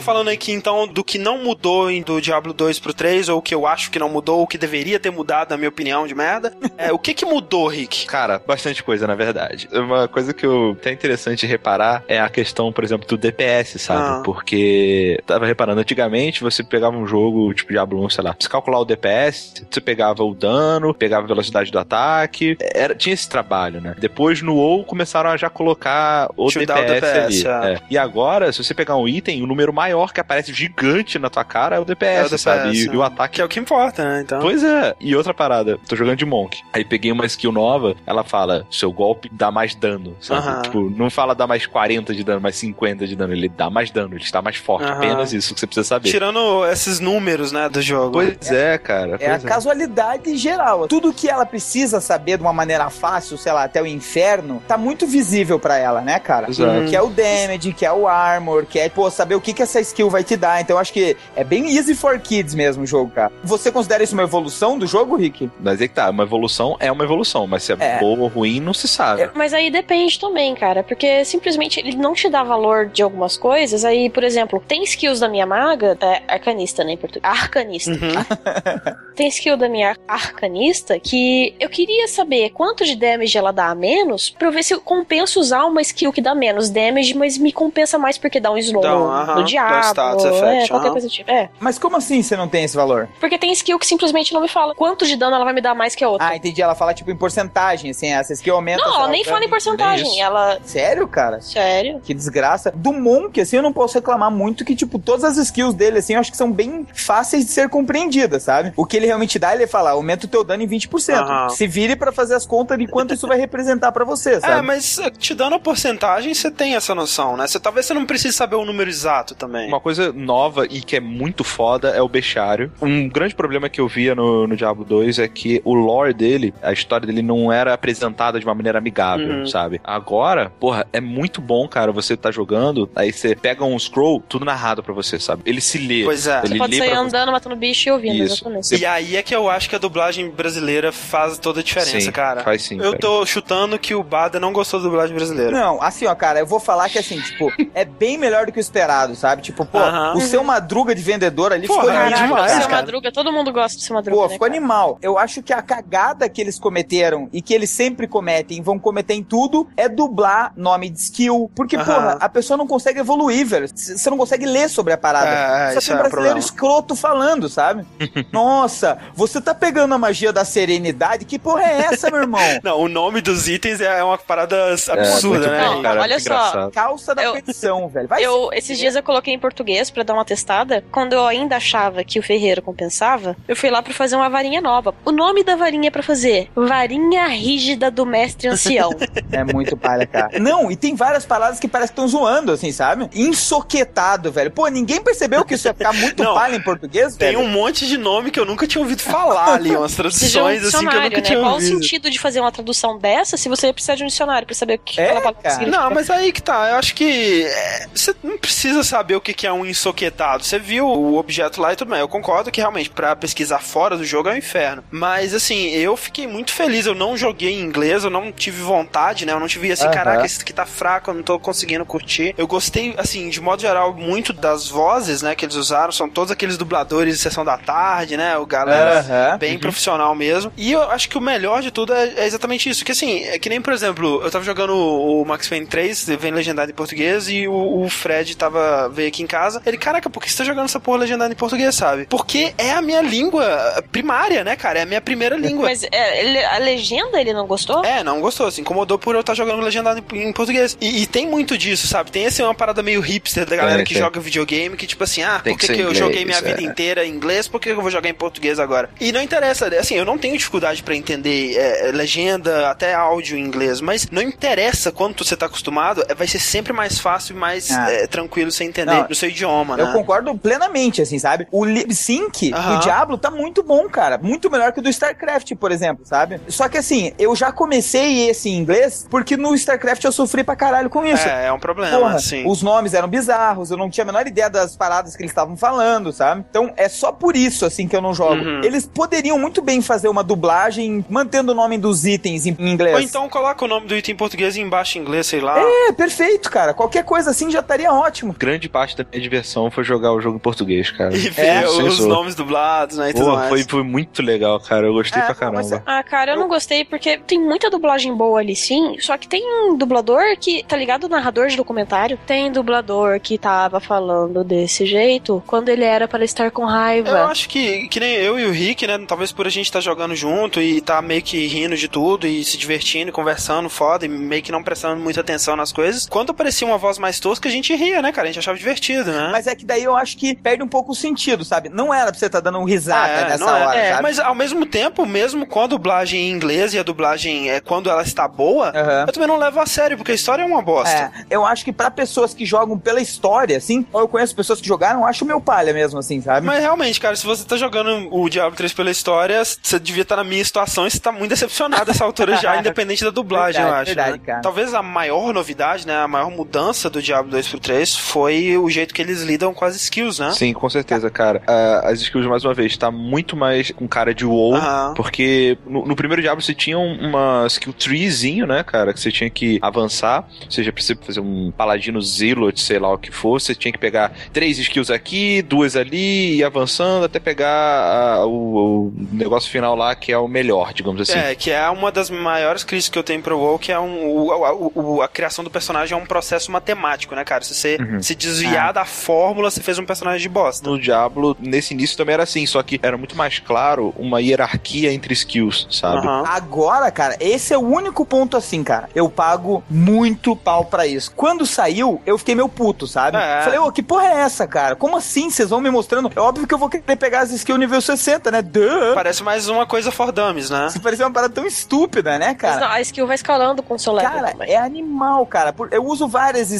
Gente tá falando aqui então do que não mudou do Diablo 2 pro 3, ou o que eu acho que não mudou, o que deveria ter mudado, na minha opinião, de merda. É, o que que mudou, Rick? Cara, bastante coisa, na verdade. Uma coisa que eu até interessante reparar é a questão, por exemplo, do DPS, sabe? Ah. Porque tava reparando, antigamente você pegava um jogo tipo Diablo 1, sei lá, você calcular o DPS, você pegava o dano, pegava a velocidade do ataque, era, tinha esse trabalho, né? Depois no WoW começaram a já colocar o DPS, o DPS, ali. É. É. E agora, se você pegar um item, o número maior que aparece gigante na tua cara é o DPS, é o DPS sabe? E, e, o ataque. Que é o que importa, né? Então... Pois é. E outra parada, tô jogando de Monk. Aí peguei uma skill nova, ela fala: seu golpe dá mais dano. Sabe? Uh -huh. Tipo, não fala dá mais 40 de dano, mais 50 de dano. Ele dá mais dano, ele está mais forte. Uh -huh. Apenas isso que você precisa saber. Tirando esses números, né, do jogo. Pois é, é cara. É a é. casualidade geral. Tudo que ela precisa saber de uma maneira fácil, sei lá, até o inferno, tá muito visível para ela, né, cara? Exato. Que é o damage, que é o armor, que é, pô, saber o que, que essa skill vai te dar então acho que é bem easy for kids mesmo o jogo, cara. Você considera isso uma evolução do jogo, Rick? Mas é que tá, uma evolução é uma evolução, mas se é, é. boa ou ruim, não se sabe. É, mas aí depende também, cara, porque simplesmente ele não te dá valor de algumas coisas. Aí, por exemplo, tem skills da minha maga, é arcanista, né, em português? Arcanista. Uhum. *laughs* tem skill da minha arcanista que eu queria saber quanto de damage ela dá a menos pra eu ver se eu compenso usar uma skill que dá menos damage, mas me compensa mais porque dá um slow então, uh -huh, no diabo é, qualquer coisa do tipo. É. Mas como assim você não tem esse valor? Porque tem skill que simplesmente não me fala quanto de dano ela vai me dar mais que a outra. Ah, entendi. Ela fala tipo em porcentagem, assim, essa skill aumenta. Não, ela nem fala em porcentagem. Ela. Sério, cara? Sério. Que desgraça. Do Monk, assim, eu não posso reclamar muito que, tipo, todas as skills dele, assim, eu acho que são bem fáceis de ser compreendidas, sabe? O que ele realmente dá, ele fala, aumenta o teu dano em 20%. Uhum. Se vire para fazer as contas de quanto isso vai representar para você, é, sabe? É, mas eh, te dando a porcentagem, você tem essa noção, né? Você, talvez você não precise saber o número exato também. Uma coisa nova e que é muito foda é o bestiário. Um grande problema que eu via no, no Diablo 2 é que o lore dele, a história dele não era apresentada de uma maneira amigável, uhum. sabe? Agora, porra, é muito bom, cara, você tá jogando, aí você pega um scroll, tudo narrado pra você, sabe? Ele se lê. Pois é. Ele você pode sair andando, você. matando bicho e ouvindo, Isso. exatamente. E aí é que eu acho que a dublagem brasileira faz toda a diferença, sim, cara. Faz sim. Eu cara. tô chutando que o Bada não gostou da dublagem brasileira. Não, assim, ó, cara, eu vou falar que assim, tipo, é bem melhor do que o esperado, sabe? Tipo, pô, uh -huh. o seu Madruga de vendedor ali Porra, ficou é demais. Seu Madruga, todo mundo gosta do seu Madruga. Pô, né, ficou animal. Eu acho que a cagada que eles cometeram e que eles sempre cometem, vão cometer em tudo, é dublar nome de skill. Porque, uh -huh. porra, a pessoa não consegue evoluir, velho. Você não consegue ler sobre a parada. É, Só tem um é brasileiro escroto falando, sabe? *laughs* Nossa, você tá pegando a magia da serenidade? Que porra é essa, meu irmão? *laughs* não, o nome dos itens é uma parada é, absurda, é, né? Não, cara, olha só. Calça da eu, petição, velho. Vai *laughs* eu, esses dias eu coloquei em português para dar uma testada. Quando eu ainda achava que o ferreiro compensava, eu fui lá para fazer uma varinha nova. O nome da varinha para fazer: Varinha Rígida do Mestre Ancião. *laughs* é muito palha, cara. Não, e tem várias palavras que parece que estão zoando, assim, sabe? Ensoquetado, velho. Pô, ninguém percebeu que isso ia ficar muito *laughs* Não, palha em português, tem velho? Tem um monte de nome que eu nunca tinha ouvido falar ali, *laughs* umas traduções um assim que eu nunca né? tinha Qual ouvido. Qual o sentido de fazer uma tradução dessa se você precisa de um dicionário para saber o que é, ela palavra Não, mas aí que tá. Eu acho que é, você não precisa saber o que é um ensoquetado. Você viu o objeto lá e tudo mais. Eu concordo que realmente para pesquisar fora do jogo é um inferno. Mas assim, eu fiquei muito feliz. Eu não joguei em inglês, eu não tive vontade, né? Eu não tive assim, uhum. caraca, esse aqui tá fraco, eu não tô conseguindo curtir. Eu gostei, assim, de modo geral, muito das vozes, né, que eles usaram. São todos aqueles dubladores de sessão da tarde, né? O galera uhum. bem uhum. profissional mesmo. E eu acho que o melhor de tudo é, é, exatamente isso. Que assim, é que nem, por exemplo, eu tava jogando o Max Payne 3, vem legendado em português, e o, o Fred tava, veio aqui em casa. Ele, caraca, por que você tá jogando essa porra legendada em português, sabe? Porque é a minha língua primária, né, cara? É a minha primeira língua. Mas é, ele, a legenda ele não gostou? É, não gostou, se incomodou por eu estar tá jogando legendado em, em português. E, e, tem muito disso, sabe? Tem assim uma parada meio hipster da galera é, que joga videogame, que tipo assim, ah, tem por que, que, que eu joguei minha vida é. inteira em inglês, por que eu vou jogar em português agora? E não interessa, assim, eu não tenho dificuldade para entender é, legenda, até áudio em inglês, mas não interessa quanto você tá acostumado, é, vai ser sempre mais fácil e mais ah. é, tranquilo você entender não, no seu idioma, né? Eu concordo plenamente, assim, sabe? O lip sync do Diablo tá muito bom, cara. Muito melhor que o do StarCraft, por exemplo, sabe? Só que assim, eu já comecei esse em inglês porque no StarCraft eu sofri pra caralho com isso. É, é um problema, Porra, assim. Os nomes eram bizarros, eu não tinha a menor ideia das paradas que eles estavam falando, sabe? Então é só por isso, assim, que eu não jogo. Uhum. Eles poderiam muito bem fazer uma dublagem mantendo o nome dos itens em inglês. Ou então coloca o nome do item em português e embaixo em inglês, sei lá. É, perfeito, cara. Qualquer coisa assim já estaria ótimo. Grande parte da minha diversão foi jogar o jogo em português, cara. *laughs* E ver é, os nomes dublados, né? E Pô, foi, foi muito legal, cara. Eu gostei é, pra caramba. Mas, ah, cara, eu não gostei porque tem muita dublagem boa ali, sim. Só que tem um dublador que, tá ligado? O narrador de documentário. Tem dublador que tava falando desse jeito quando ele era para estar com raiva. Eu acho que, que nem eu e o Rick, né? Talvez por a gente estar tá jogando junto e tá meio que rindo de tudo e se divertindo, conversando foda e meio que não prestando muita atenção nas coisas. Quando aparecia uma voz mais tosca, a gente ria, né, cara? A gente achava divertido, né? Mas é que daí eu acho que perde um pouco o sentido, sabe? Não era pra você estar tá dando um risada é, nessa é. hora, é, sabe? Mas ao mesmo tempo, mesmo com a dublagem em inglês e a dublagem é quando ela está boa, uhum. eu também não levo a sério, porque a história é uma bosta. É, eu acho que para pessoas que jogam pela história, assim, ou eu conheço pessoas que jogaram, eu acho meu palha mesmo, assim, sabe? Mas realmente, cara, se você tá jogando o Diablo 3 pela história, você devia estar tá na minha situação e você tá muito decepcionado essa altura já, *laughs* independente da dublagem, verdade, eu acho. Verdade, né? cara. Talvez a maior novidade, né, a maior mudança do Diablo 2 pro 3 foi o jeito que eles lidam com as skills, né? Sim, com certeza, cara. Uh, as skills, mais uma vez, tá muito mais com cara de WoW, porque no, no, primeiro Diablo você tinha uma skill treezinho, né, cara, que você tinha que avançar, ou seja, pra você fazer um paladino zealot, sei lá o que for, você tinha que pegar três skills aqui, duas ali, e avançando até pegar o, o, negócio final lá, que é o melhor, digamos assim. É, que é uma das maiores críticas que eu tenho pro WoW, que é um, o, o, a criação do personagem é um processo matemático, né, cara? Se você uhum. se desviar é. da fórmula, você fez um personagem de bosta. No Diablo, nesse início também era assim, só que era muito mais claro uma hierarquia entre skills, sabe? Uhum. Agora, cara, esse é o único ponto assim, cara. Eu pago muito pau pra isso. Quando saiu, eu fiquei meio puto, sabe? É. Falei, ô, que porra é essa, cara? Como assim? Vocês vão me mostrando? É óbvio que eu vou querer pegar as skills nível 60, né? Duh. Parece mais uma coisa for dummies, né? Se parecer uma parada tão estúpida, né, cara? Não, a skill vai escalando com o seu level Cara, também. é animal, cara. Eu uso várias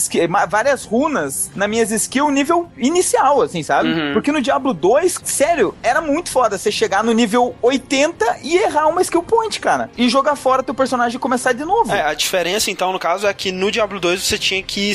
várias runas nas minhas skills nível inicial, assim, sabe? Uhum. Porque no Diablo 2, sério, era muito foda você chegar no nível 80 e errar uma skill point, cara. E jogar fora teu personagem e começar de novo. É, a diferença, então, no caso, é que no Diablo 2 você tinha que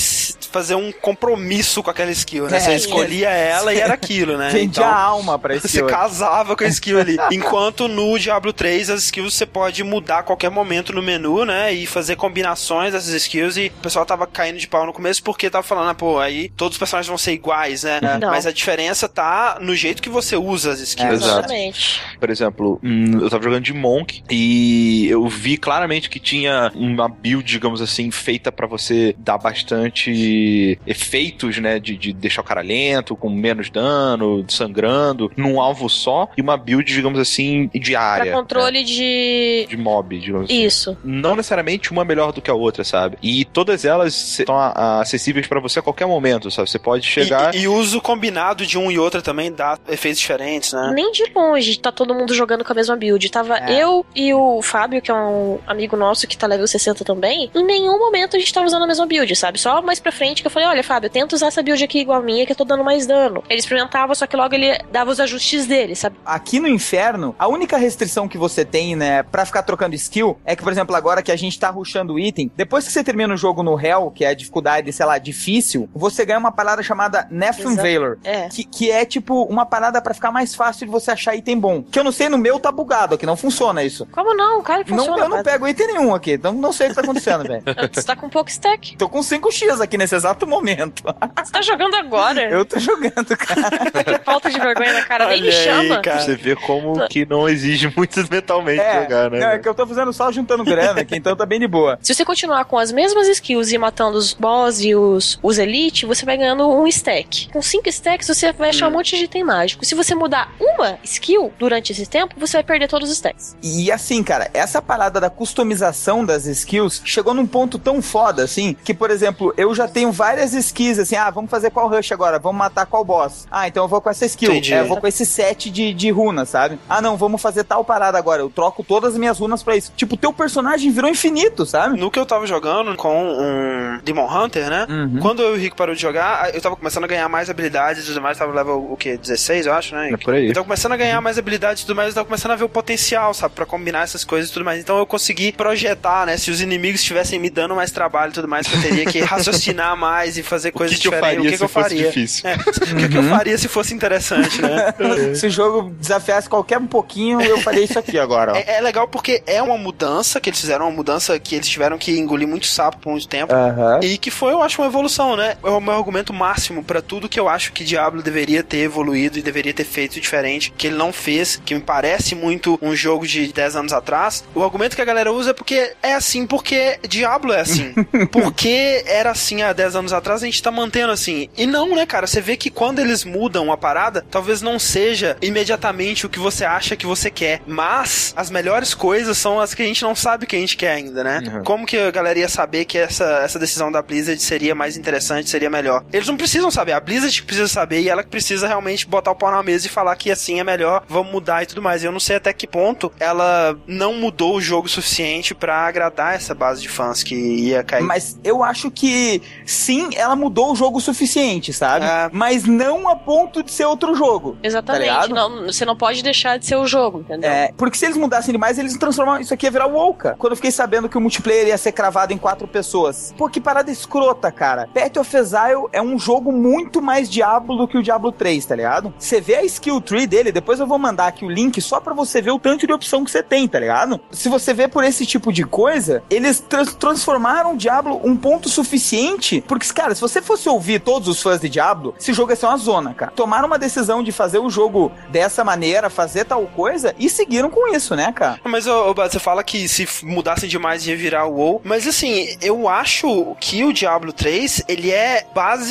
fazer um compromisso com aquela skill, né? É, você escolhia ela e era *laughs* aquilo, né? Vendia então, a alma pra skill. Você casava com a skill ali. *laughs* Enquanto no Diablo 3, as skills você pode mudar a qualquer momento no menu, né? E fazer combinações dessas skills. E o pessoal tava caindo de pau no começo porque tava falando, ah, pô, aí todos os personagens vão ser iguais, né? Não. Mas a diferença tá no jeito que você usa as skills. É, exatamente. Por exemplo, hum, eu tava jogando de Monk e eu vi claramente que tinha uma build, digamos assim, feita para você dar bastante efeitos, né? De, de deixar o cara lento, com menos dano, sangrando, num alvo só, e uma build, digamos assim, diária. Pra controle né? de. De mob, digamos assim. Isso. Não necessariamente uma melhor do que a outra, sabe? E todas elas estão acessíveis para você a qualquer momento, sabe? Você pode chegar. E, e, uso combinado de um e outra também dá efeitos diferentes, né? Nem de longe tá todo mundo jogando com a mesma build. Tava é. eu e o Fábio, que é um amigo nosso que tá level 60 também. Em nenhum momento a gente tava usando a mesma build, sabe? Só mais pra frente que eu falei: olha, Fábio, tenta usar essa build aqui igual a minha, que eu tô dando mais dano. Ele experimentava, só que logo ele dava os ajustes dele, sabe? Aqui no inferno, a única restrição que você tem, né, pra ficar trocando skill é que, por exemplo, agora que a gente tá rushando o item, depois que você termina o jogo no Hell, que é a dificuldade, sei lá, difícil, você ganha ganha uma parada chamada Nephilim Valor. É. Que, que é tipo uma parada para ficar mais fácil de você achar item bom. Que eu não sei, no meu tá bugado aqui, não funciona isso. Como não? Cara, funciona. Não, eu não pego item nenhum aqui, então não sei o que tá acontecendo, *laughs* velho. Você tá com pouco stack. Tô com 5x aqui nesse exato momento. Você tá jogando agora? Eu tô jogando, cara. *laughs* que falta de vergonha na cara, nem me chama. Cara. Você vê como que não exige muito mentalmente é, jogar, né? Não, é que eu tô fazendo só juntando grana aqui, então tá bem de boa. Se você continuar com as mesmas skills e matando os boss e os, os elite, você vai ganhando um stack. Com 5 stacks, você vai achar hum. um monte de item mágico. Se você mudar uma skill durante esse tempo, você vai perder todos os stacks. E assim, cara, essa parada da customização das skills chegou num ponto tão foda, assim, que, por exemplo, eu já tenho várias skills, assim, ah, vamos fazer qual rush agora? Vamos matar qual boss? Ah, então eu vou com essa skill. Entendi. É, eu vou com esse set de, de runas, sabe? Ah, não, vamos fazer tal parada agora. Eu troco todas as minhas runas pra isso. Tipo, teu personagem virou infinito, sabe? No que eu tava jogando com um Demon Hunter, né? Uhum. Quando eu e o Rico parou de jogar, eu tava começando a ganhar mais habilidades e tudo mais. Tava level, o quê? 16, eu acho, né? É por aí. Eu tava começando a ganhar mais habilidades e tudo mais. Eu tava começando a ver o potencial, sabe? Pra combinar essas coisas e tudo mais. Então eu consegui projetar, né? Se os inimigos estivessem me dando mais trabalho e tudo mais, que eu teria que raciocinar *laughs* mais e fazer coisas diferentes. O que, que eu faria? Difícil. É, o que, que eu faria se fosse interessante, né? *laughs* se o jogo desafiasse qualquer um pouquinho, eu faria isso aqui agora. É, é, legal porque é uma mudança que eles fizeram, uma mudança que eles tiveram que engolir muito sapo por muito tempo. Uhum. E que foi, eu acho, uma evolução, né? É o meu argumento máximo para tudo que eu acho que Diablo deveria ter evoluído e deveria ter feito diferente, que ele não fez, que me parece muito um jogo de 10 anos atrás. O argumento que a galera usa é porque é assim, porque Diablo é assim. *laughs* porque era assim há 10 anos atrás, a gente tá mantendo assim. E não, né, cara? Você vê que quando eles mudam a parada, talvez não seja imediatamente o que você acha que você quer. Mas as melhores coisas são as que a gente não sabe que a gente quer ainda, né? Uhum. Como que a galera ia saber que essa, essa decisão da Blizzard seria mais interessante, seria melhor? Eles não precisam saber, a Blizzard precisa saber e ela que precisa realmente botar o pau na mesa e falar que assim é melhor, vamos mudar e tudo mais. Eu não sei até que ponto ela não mudou o jogo suficiente para agradar essa base de fãs que ia cair. Mas eu acho que sim, ela mudou o jogo o suficiente, sabe? É. Mas não a ponto de ser outro jogo. Exatamente. Tá não, você não pode deixar de ser o jogo, entendeu? É, porque se eles mudassem demais, eles transformam isso aqui ia virar Wolka. Quando eu fiquei sabendo que o multiplayer ia ser cravado em quatro pessoas. Pô, que parada escrota, cara. Path of Exile é um jogo muito mais Diablo do que o Diablo 3, tá ligado? Você vê a skill tree dele, depois eu vou mandar aqui o link só para você ver o tanto de opção que você tem, tá ligado? Se você vê por esse tipo de coisa, eles tra transformaram o Diablo um ponto suficiente, porque, cara, se você fosse ouvir todos os fãs de Diablo, esse jogo ia ser uma zona, cara. Tomaram uma decisão de fazer o jogo dessa maneira, fazer tal coisa, e seguiram com isso, né, cara? Mas, ô, você fala que se mudassem demais ia virar o WoW, mas assim, eu acho que o Diablo 3, ele é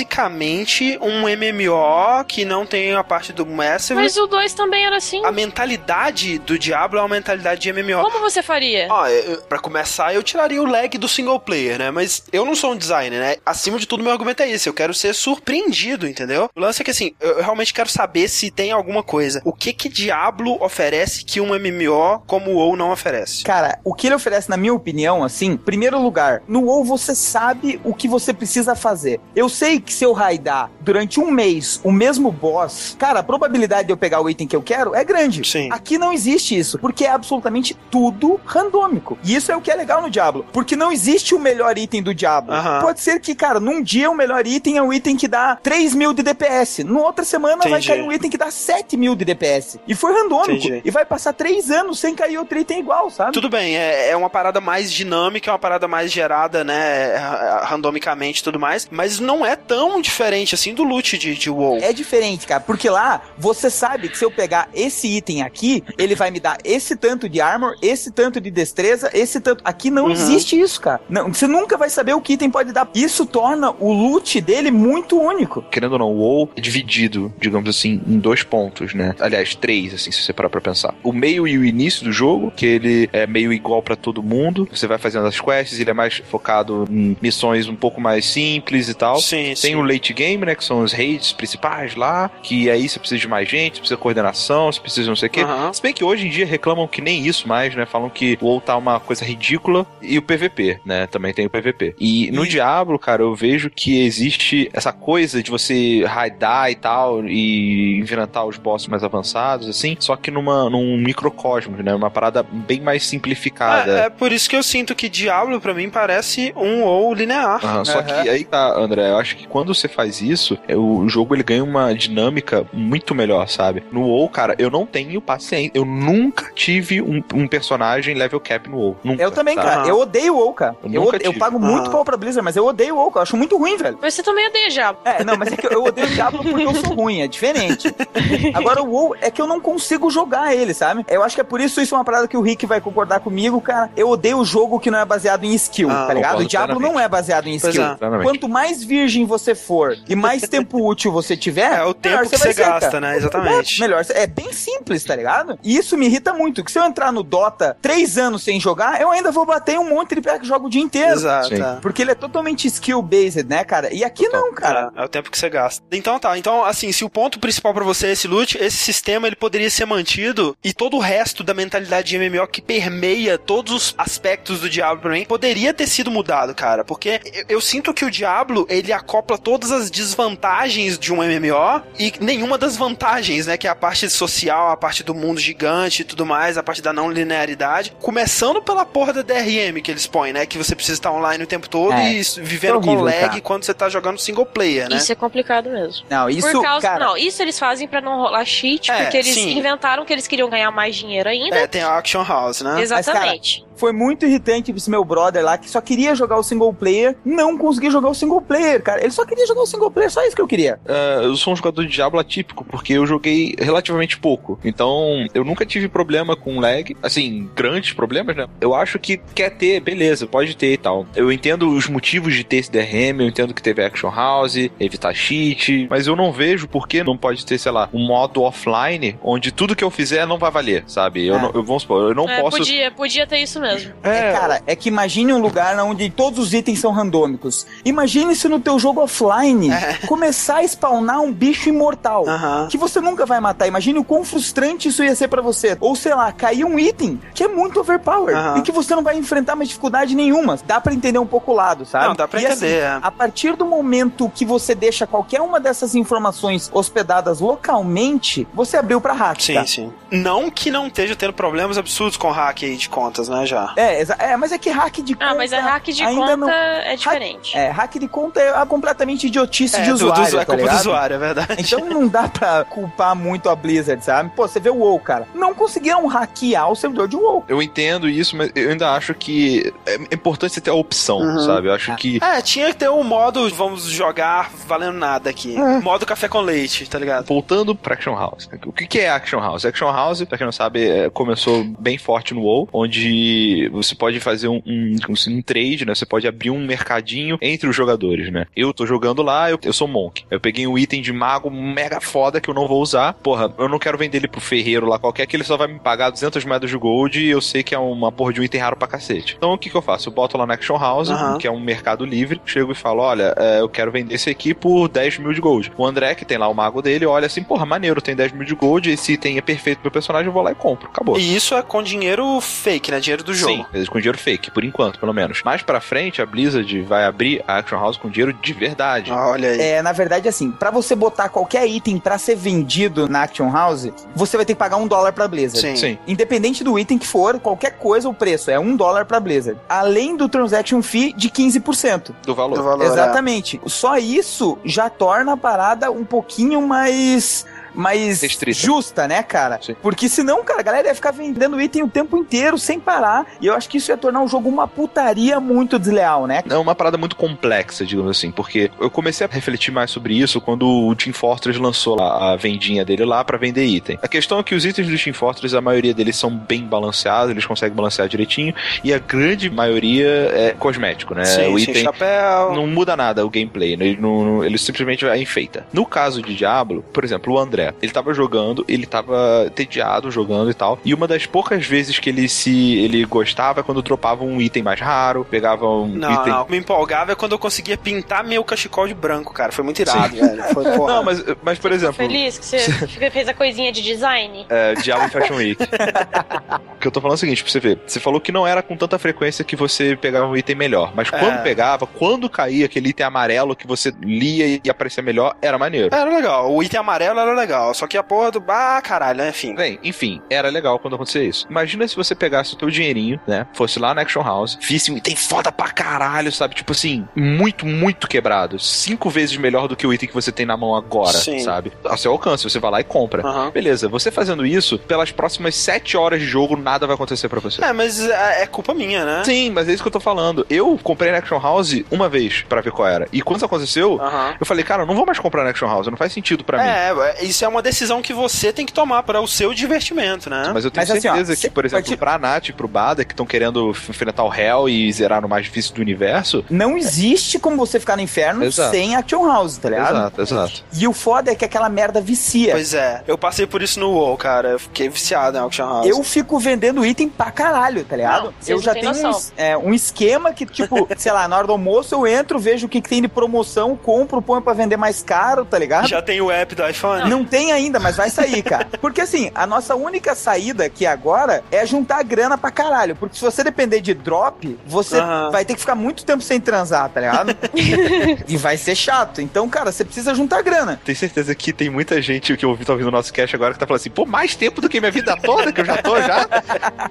basicamente um MMO que não tem a parte do Massive. Mas o 2 também era assim. A mentalidade do Diablo é uma mentalidade de MMO. Como você faria? Ó, pra começar, eu tiraria o lag do single player, né? Mas eu não sou um designer, né? Acima de tudo, meu argumento é esse. Eu quero ser surpreendido, entendeu? O lance é que, assim, eu realmente quero saber se tem alguma coisa. O que que Diablo oferece que um MMO como o WoW não oferece? Cara, o que ele oferece, na minha opinião, assim, primeiro lugar, no WoW você sabe o que você precisa fazer. Eu sei que se eu raidar durante um mês o mesmo boss, cara, a probabilidade de eu pegar o item que eu quero é grande. Sim. Aqui não existe isso, porque é absolutamente tudo randômico. E isso é o que é legal no Diablo, porque não existe o melhor item do Diablo. Pode ser que, cara, num dia o melhor item é o item que dá 3 mil de DPS. No outra semana Entendi. vai cair um item que dá 7 mil de DPS. E foi randômico. Entendi. E vai passar 3 anos sem cair outro item igual, sabe? Tudo bem, é, é uma parada mais dinâmica, é uma parada mais gerada, né, randomicamente e tudo mais, mas não é tão diferente assim do loot de, de WoW. É diferente, cara, porque lá você sabe que se eu pegar esse item aqui, ele vai me dar esse tanto de armor, esse tanto de destreza, esse tanto. Aqui não uhum. existe isso, cara. Não, você nunca vai saber o que item pode dar. Isso torna o loot dele muito único. Querendo ou não, o WoW é dividido, digamos assim, em dois pontos, né? Aliás, três, assim, se você parar pra pensar. O meio e o início do jogo, que ele é meio igual para todo mundo. Você vai fazendo as quests, ele é mais focado em missões um pouco mais simples e tal. Sim, Tem o late game, né? Que são os raids principais lá, que aí você precisa de mais gente, precisa de coordenação, você precisa de não sei o quê. Uhum. Se bem que hoje em dia reclamam que nem isso mais, né? Falam que o WoW tá uma coisa ridícula e o PVP, né? Também tem o PVP. E no e... Diablo, cara, eu vejo que existe essa coisa de você raidar e tal e inventar os bosses mais avançados, assim, só que numa, num microcosmos, né? Uma parada bem mais simplificada. É, é por isso que eu sinto que Diablo, para mim, parece um WoW linear. Uhum, só uhum. que aí tá, André, eu acho que quando você faz isso, é, o jogo ele ganha uma dinâmica muito melhor, sabe? No WoW, cara, eu não tenho paciência. Eu nunca tive um, um personagem level cap no WoW. Nunca, eu também, sabe? cara. Eu odeio o WoW, cara. Eu, eu, eu pago muito pau pra Blizzard, mas eu odeio o WoW, cara. Eu acho muito ruim, velho. Mas você também odeia Diablo. É, não, mas é que eu odeio Diablo porque eu sou ruim, é diferente. *laughs* Agora o WoW é que eu não consigo jogar ele, sabe? Eu acho que é por isso isso é uma parada que o Rick vai concordar comigo, cara. Eu odeio o jogo que não é baseado em skill, ah, tá ligado? O Diablo não é baseado em skill. É. Quanto mais virgem você for e mais *laughs* tempo útil você tiver, é o tempo que você, você gasta, né? Exatamente. É, melhor. É bem simples, tá ligado? E isso me irrita muito. Que se eu entrar no Dota três anos sem jogar, eu ainda vou bater um monte de pé que joga o dia inteiro. Exato. Porque ele é totalmente skill-based, né, cara? E aqui Total. não, cara. É, é, o tempo que você gasta. Então tá. Então, assim, se o ponto principal para você é esse loot, esse sistema ele poderia ser mantido e todo o resto da mentalidade de MMO que permeia todos os aspectos do Diablo pra mim poderia ter sido mudado, cara. Porque eu, eu sinto que o Diablo ele acopla todas as desvantagens de um MMO e nenhuma das vantagens, né? Que é a parte social, a parte do mundo gigante e tudo mais, a parte da não linearidade. Começando pela porra da DRM que eles põem, né? Que você precisa estar online o tempo todo é, e vivendo horrível, com lag cara. quando você tá jogando single player, né? Isso é complicado mesmo. Não, isso, Por causa, cara... Não, isso eles fazem para não rolar cheat, é, porque eles sim. inventaram que eles queriam ganhar mais dinheiro ainda. É, tem a Action House, né? Exatamente. Mas, cara, foi muito irritante esse meu brother lá que só queria jogar o single player, não conseguia jogar o single player, cara. Ele só queria jogar o single player, só isso que eu queria. Uh, eu sou um jogador de Diablo atípico, porque eu joguei relativamente pouco. Então, eu nunca tive problema com lag. Assim, grandes problemas, né? Eu acho que quer ter, beleza, pode ter e tal. Eu entendo os motivos de ter esse DRM, eu entendo que teve Action House, evitar cheat, mas eu não vejo por que não pode ter, sei lá, um modo offline onde tudo que eu fizer não vai valer, sabe? Eu, é. não, eu vamos supor, eu não é, posso. Podia, podia ter isso mesmo. É, é, cara, é que imagine um lugar onde todos os itens são randômicos. Imagine se no teu jogo offline é. começar a spawnar um bicho imortal que você nunca vai matar. Imagine o quão frustrante isso ia ser para você. Ou sei lá, cair um item que é muito overpowered e que você não vai enfrentar mais dificuldade nenhuma. Dá para entender um pouco o lado, sabe? Não, dá pra e, assim, entender. Assim, a partir do momento que você deixa qualquer uma dessas informações hospedadas localmente, você abriu para hack. Sim, tá? sim. Não que não esteja tendo problemas absurdos com hack aí de contas, né, já. É, é, mas é que hack de conta. Ah, mas a hack de conta não... é diferente. Hack, é, hack de conta é completamente idiotice é, de usuário. Do, do, é tá culpa do usuário, é verdade. Então não dá pra culpar muito a Blizzard, sabe? Pô, você vê o WoW, cara. Não conseguiram hackear o servidor de WoW. Eu entendo isso, mas eu ainda acho que é importante você ter a opção, uhum. sabe? Eu acho é. que. É, tinha que ter um modo, vamos jogar valendo nada aqui. Uhum. Modo café com leite, tá ligado? Voltando pra Action House. O que é Action House? Action House, pra quem não sabe, é, começou bem forte no WoW, onde você pode fazer um, um, um, trade, né? Você pode abrir um mercadinho entre os jogadores, né? Eu tô jogando lá, eu, eu sou Monk. Eu peguei um item de mago mega foda que eu não vou usar. Porra, eu não quero vender ele pro ferreiro lá qualquer, que ele só vai me pagar 200 moedas de gold e eu sei que é uma porra de um item raro pra cacete. Então o que que eu faço? Eu boto lá na Action House, uhum. que é um mercado livre, chego e falo, olha, é, eu quero vender esse aqui por 10 mil de gold. O André, que tem lá o mago dele, olha assim, porra, maneiro, tem 10 mil de gold, esse item é perfeito pro personagem, eu vou lá e compro. Acabou. E isso é com dinheiro fake, né? Dinheiro do jogo. Sim, com dinheiro fake, por enquanto, pelo menos. Mais pra frente, a Blizzard vai abrir a Action House com dinheiro de verdade. Ah, olha aí. É, na verdade, assim, para você botar qualquer item para ser vendido na Action House, você vai ter que pagar um dólar pra Blizzard. Sim. Sim. Independente do item que for, qualquer coisa, o preço é um dólar pra Blizzard. Além do transaction fee de 15%. Do valor. Do valor Exatamente. É. Só isso já torna a parada um pouquinho mais mais Restrita. justa, né, cara? Sim. Porque senão, cara, a galera ia ficar vendendo item o tempo inteiro sem parar. E eu acho que isso ia tornar o jogo uma putaria muito desleal, né? É uma parada muito complexa, digamos assim, porque eu comecei a refletir mais sobre isso quando o Team Fortress lançou a vendinha dele lá para vender item. A questão é que os itens do Team Fortress, a maioria deles são bem balanceados, eles conseguem balancear direitinho, e a grande maioria é cosmético, né? Sim, o item chapéu. não muda nada o gameplay, né? ele, não, ele simplesmente enfeita. No caso de Diablo, por exemplo, o André ele tava jogando, ele tava tediado jogando e tal. E uma das poucas vezes que ele se ele gostava é quando dropava um item mais raro, pegava um não, item. Não, me empolgava é quando eu conseguia pintar meu cachecol de branco, cara. Foi muito irado, Sim. velho. Foi, *laughs* não, mas, mas por exemplo. Feliz que você fez a coisinha de design. É, Diablo Fashion Week. o *laughs* que eu tô falando é o seguinte, pra você ver. Você falou que não era com tanta frequência que você pegava um item melhor. Mas é. quando pegava, quando caía aquele item amarelo que você lia e aparecia melhor, era maneiro. Era legal. O item amarelo era legal legal. Só que a porra do. Ah, caralho, né? enfim. Bem, enfim, era legal quando acontecia isso. Imagina se você pegasse o teu dinheirinho, né? Fosse lá na Action House, visse um item foda pra caralho, sabe? Tipo assim, muito, muito quebrado. Cinco vezes melhor do que o item que você tem na mão agora, Sim. sabe? A seu alcance, você vai lá e compra. Uhum. Beleza, você fazendo isso, pelas próximas sete horas de jogo, nada vai acontecer pra você. É, mas é, é culpa minha, né? Sim, mas é isso que eu tô falando. Eu comprei na Action House uma vez pra ver qual era. E quando isso aconteceu, uhum. eu falei, cara, eu não vou mais comprar na Action House, não faz sentido pra é, mim. É, isso é uma decisão que você tem que tomar para o seu divertimento, né? Mas eu tenho mas, certeza assim, ó, que, por exemplo, partir... pra Nath e pro Bada, que estão querendo enfrentar o Hell e zerar no mais difícil do universo. Não existe como você ficar no inferno exato. sem Action House, tá ligado? Exato, exato. E o foda é que aquela merda vicia. Pois é, eu passei por isso no WoW, cara. Eu fiquei viciado em Action House. Eu fico vendendo item pra caralho, tá ligado? Não, eu já tenho um, é, um esquema que, tipo, *laughs* sei lá, na hora do almoço eu entro, vejo o que, que tem de promoção, compro, ponho pra vender mais caro, tá ligado? Já tem o app do iPhone? Não tem ainda, mas vai sair, cara. Porque assim, a nossa única saída aqui agora é juntar grana pra caralho. Porque se você depender de drop, você uhum. vai ter que ficar muito tempo sem transar, tá ligado? *laughs* e vai ser chato. Então, cara, você precisa juntar grana. Tenho certeza que tem muita gente que ouviu, tá ouvindo o nosso cast agora que tá falando assim, pô, mais tempo do que minha vida toda, que eu já tô já.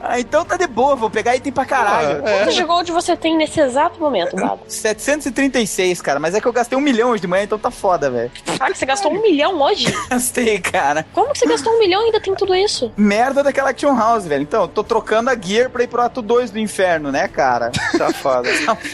ah, então tá de boa, vou pegar item pra caralho. é. Quanto de gold você tem nesse exato momento, Bado? 736, *laughs* cara, mas é que eu gastei um milhão hoje de manhã, então tá foda, velho. Ah, que você gastou um milhão hoje? *laughs* Gastei, *laughs* cara. Como que você gastou um milhão e ainda tem tudo isso? Merda daquela Action House, velho. Então, tô trocando a gear pra ir pro ato 2 do inferno, né, cara? Tá *laughs* foda.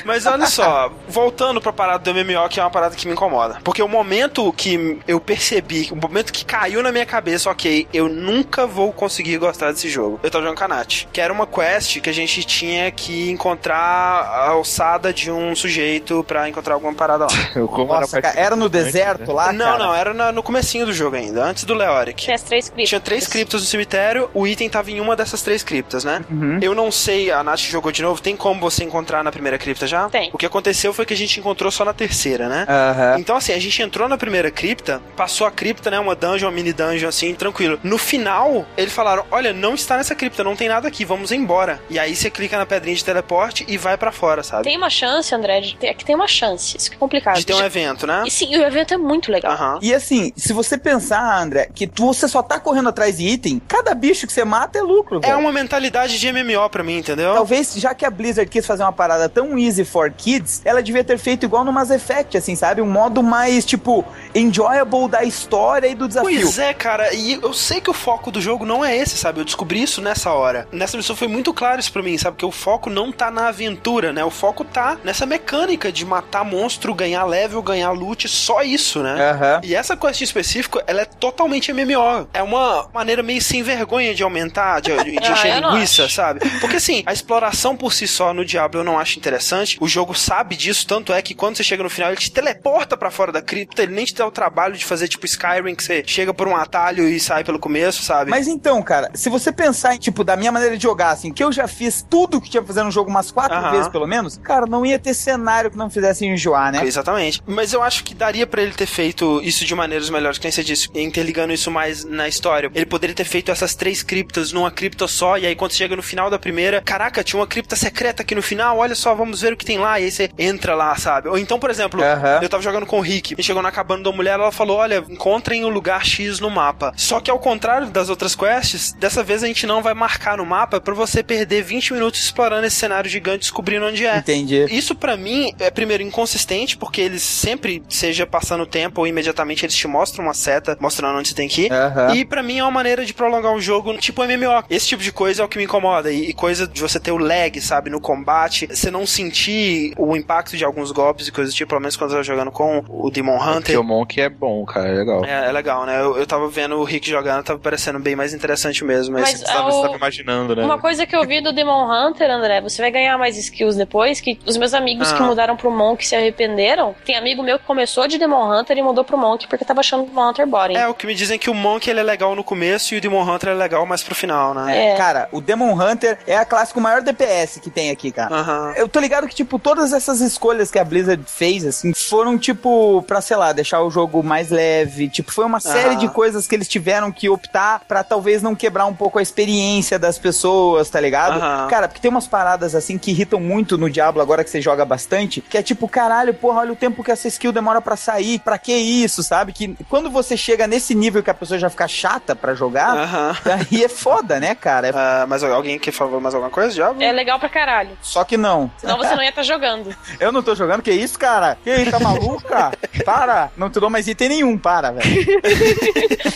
Mas olha só, voltando pra parada do MMO, que é uma parada que me incomoda. Porque o momento que eu percebi, o momento que caiu na minha cabeça, ok, eu nunca vou conseguir gostar desse jogo. Eu tava jogando Kanat, que era uma quest que a gente tinha que encontrar a alçada de um sujeito pra encontrar alguma parada lá. *laughs* Nossa, era, era no deserto lá, Não, cara? não, era na, no comecinho do jogo ainda, antes do Leoric. Tinha as três criptas. Tinha três criptas no cemitério, o item tava em uma dessas três criptas, né? Uhum. Eu não sei, a Nath jogou de novo, tem como você encontrar na primeira cripta já? Tem. O que aconteceu foi que a gente encontrou só na terceira, né? Uhum. Então, assim, a gente entrou na primeira cripta, passou a cripta, né? Uma dungeon, uma mini dungeon, assim, tranquilo. No final, eles falaram: olha, não está nessa cripta, não tem nada aqui, vamos embora. E aí você clica na pedrinha de teleporte e vai para fora, sabe? Tem uma chance, André, de ter, é que tem uma chance. Isso que é complicado. De ter um evento, né? E sim, o evento é muito legal. Uhum. E assim, se você pensar, André, que tu, você só tá correndo atrás de item, cada bicho que você mata é lucro. É uma mentalidade de MMO pra mim, entendeu? Talvez, já que a Blizzard quis fazer uma parada tão easy for kids, ela devia ter feito igual no Mass Effect, assim, sabe? Um modo mais, tipo, enjoyable da história e do desafio. Pois é, cara, e eu sei que o foco do jogo não é esse, sabe? Eu descobri isso nessa hora. Nessa missão foi muito claro isso pra mim, sabe? Que o foco não tá na aventura, né? O foco tá nessa mecânica de matar monstro, ganhar level, ganhar loot, só isso, né? Uhum. E essa quest em específico, ela é totalmente MMO. É uma maneira meio sem vergonha de aumentar, de, de *laughs* ah, encher linguiça, sabe? Porque assim, a exploração por si só no Diablo eu não acho interessante. O jogo sabe disso, tanto é que quando você chega no final, ele te teleporta para fora da cripta, ele nem te dá o trabalho de fazer tipo Skyrim, que você chega por um atalho e sai pelo começo, sabe? Mas então, cara, se você pensar em, tipo, da minha maneira de jogar, assim, que eu já fiz tudo que tinha pra fazer no jogo umas quatro vezes, pelo menos, cara, não ia ter cenário que não fizesse enjoar, né? Exatamente. Mas eu acho que daria para ele ter feito isso de maneiras melhores, que nem você disse, interligando isso mais na história. Ele poderia ter feito essas três criptas numa cripta só, e aí quando chega no final da primeira, caraca, tinha uma cripta secreta aqui no final, olha só, vamos ver o que tem lá, e aí você entra lá, sabe? Ou então, por exemplo, eu tava jogando com o Rick, e chegou na cabana da mulher, ela falou, olha, encontrem o lugar X no mapa. Só que ao contrário das outras quests, dessa vez a gente não vai marcar no mapa para você perder 20 minutos explorando esse cenário gigante, descobrindo onde é. Entendi. Isso para mim é primeiro inconsistente, porque eles sempre, seja passando tempo ou imediatamente, eles te mostram uma seta mostrando onde você tem que ir. Uhum. E para mim é uma maneira de prolongar o jogo tipo MMO. Esse tipo de coisa é o que me incomoda. E, e coisa de você ter o lag, sabe, no combate, você não sentir o impacto de alguns golpes e coisas do tipo, pelo menos quando eu tava jogando com o Demon Hunter. o Monk é bom, cara, é legal. É, é legal, né? Eu, eu tava vendo o Rick jogando, tava parecendo bem mais interessante mesmo. Mas, mas você, tava, você tava imaginando, né? Uma coisa que eu vi do Demon Hunter, André, você vai ganhar mais skills depois, que os meus amigos ah. que mudaram pro Monk se arrependeram. Tem amigo meu que começou de Demon Hunter e mudou pro Monk porque tava achando o Demon Hunter É, o que me dizem que o Monk ele é legal no começo e o Demon Hunter é legal mais pro final, né? É. Cara, o Demon Hunter é a classe com o maior DPS que tem aqui, cara. Uhum. Eu tô ligado que, tipo, todas essas escolhas que a Blizzard fez, assim, foram, tipo, pra, sei lá, deixar o jogo mais leve. Tipo, foi uma série uhum. de coisas que eles tiveram que optar pra talvez não quebrar um pouco a experiência das pessoas, tá ligado? Uhum. Cara, porque tem umas paradas, assim, que irritam muito no Diablo agora que você joga bastante, que é tipo, caralho, porra, olha o tempo que essa skill demora para sair, para que isso, sabe? Que quando você chega chega nesse nível que a pessoa já fica chata pra jogar, uh *laughs* -huh. aí é foda, né, cara? É... Uh, mas alguém que falou mais alguma coisa, Diabo? É legal pra caralho. Só que não. Senão você não ia estar tá jogando. *laughs* Eu não tô jogando, que isso, cara? Que isso, tá maluca? *laughs* para! Não te dou mais item nenhum, para, velho.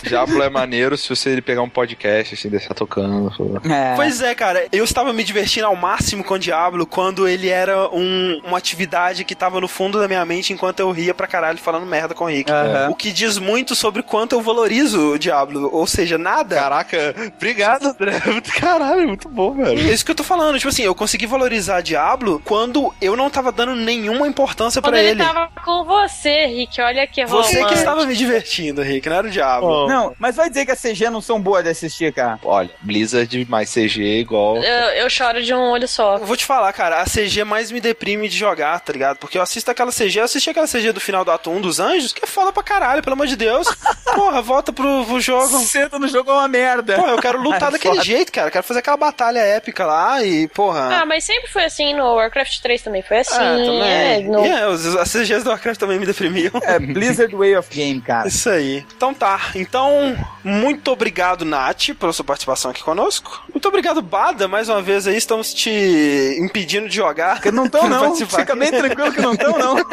Diablo é maneiro se você pegar um podcast, assim, deixar tocando. É. Pois é, cara. Eu estava me divertindo ao máximo com o Diablo quando ele era um, uma atividade que tava no fundo da minha mente enquanto eu ria pra caralho falando merda com o Rick. Uhum. O que diz muito sobre quanto eu valorizo o Diablo. Ou seja, nada. Caraca, obrigado, André. *laughs* Caralho, muito bom, velho. É isso que eu tô falando. Tipo assim, eu consegui valorizar Diablo quando eu não tava dando nenhuma importância para ele. ele tava com você, Rick. Olha que Você romântico. que estava me divertindo, Rick, não era o Diablo. Oh. Não, mas vai dizer que as CG não são boas de assistir, cara. Olha, Blizzard mais CG igual. Eu, eu choro de um olho só. Eu vou te falar, cara, a CG mais me deprime de jogar, tá ligado? Porque eu assisto aquela CG, eu assisti aquela CG do final do ato 1 dos Anjos, que é foda pra caralho, pelo amor de Deus. *laughs* Porra, volta pro, pro jogo. Senta no jogo é uma merda. Pô, eu quero lutar daquele foda. jeito, cara. Eu quero fazer aquela batalha épica lá e, porra. Ah, mas sempre foi assim no Warcraft 3 também. Foi assim. É, também. É, no... yeah, as CGs do Warcraft também me deprimiam. É, Blizzard Way of Game, cara. Isso aí. Então tá. Então, muito obrigado, Nath, pela sua participação aqui conosco. Muito obrigado, Bada, mais uma vez aí. Estamos te impedindo de jogar. Que não estão, *laughs* não. Fica bem tranquilo que não estão, não. *laughs*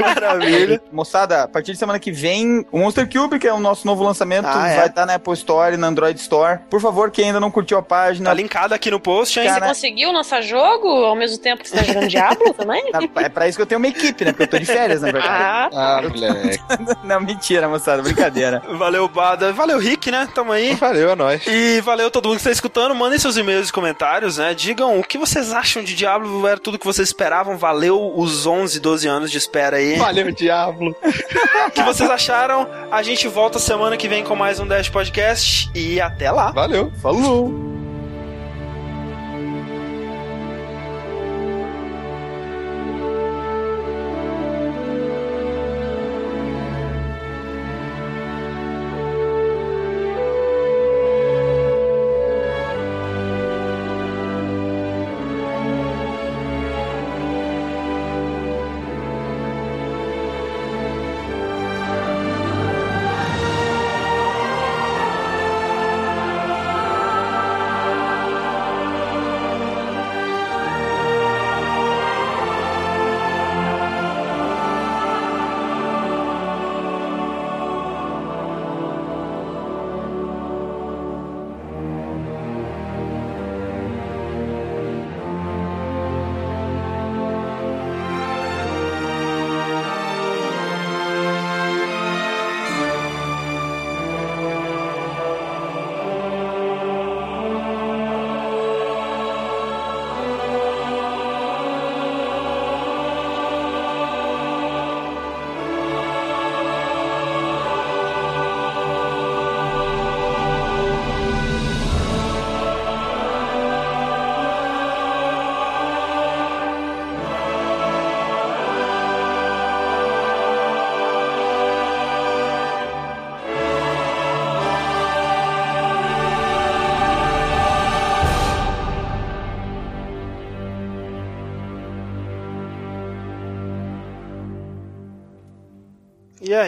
Maravilha. Moçada, a partir de semana que vem, o Monster Cube, que é o nosso novo lançamento, ah, é? vai estar tá na Apple Store, na Android Store. Por favor, quem ainda não curtiu a página. Tá linkado aqui no post, hein? Cara... Você conseguiu lançar jogo ao mesmo tempo que você tá jogando Diablo *laughs* também? É pra isso que eu tenho uma equipe, né? Porque eu tô de férias, na *laughs* verdade. Ah, ah moleque. *laughs* não, mentira, moçada, brincadeira. Valeu, Bada. Valeu, Rick, né? Tamo aí. Valeu, é nóis. E valeu todo mundo que está escutando. Mandem seus e-mails e comentários, né? Digam o que vocês acham de Diablo. Era tudo que vocês esperavam. Valeu os 11, 12 anos de espera aí. Valeu, Diablo. Que vocês acharam? A gente volta semana que vem com mais um Dash Podcast. E até lá. Valeu. Falou.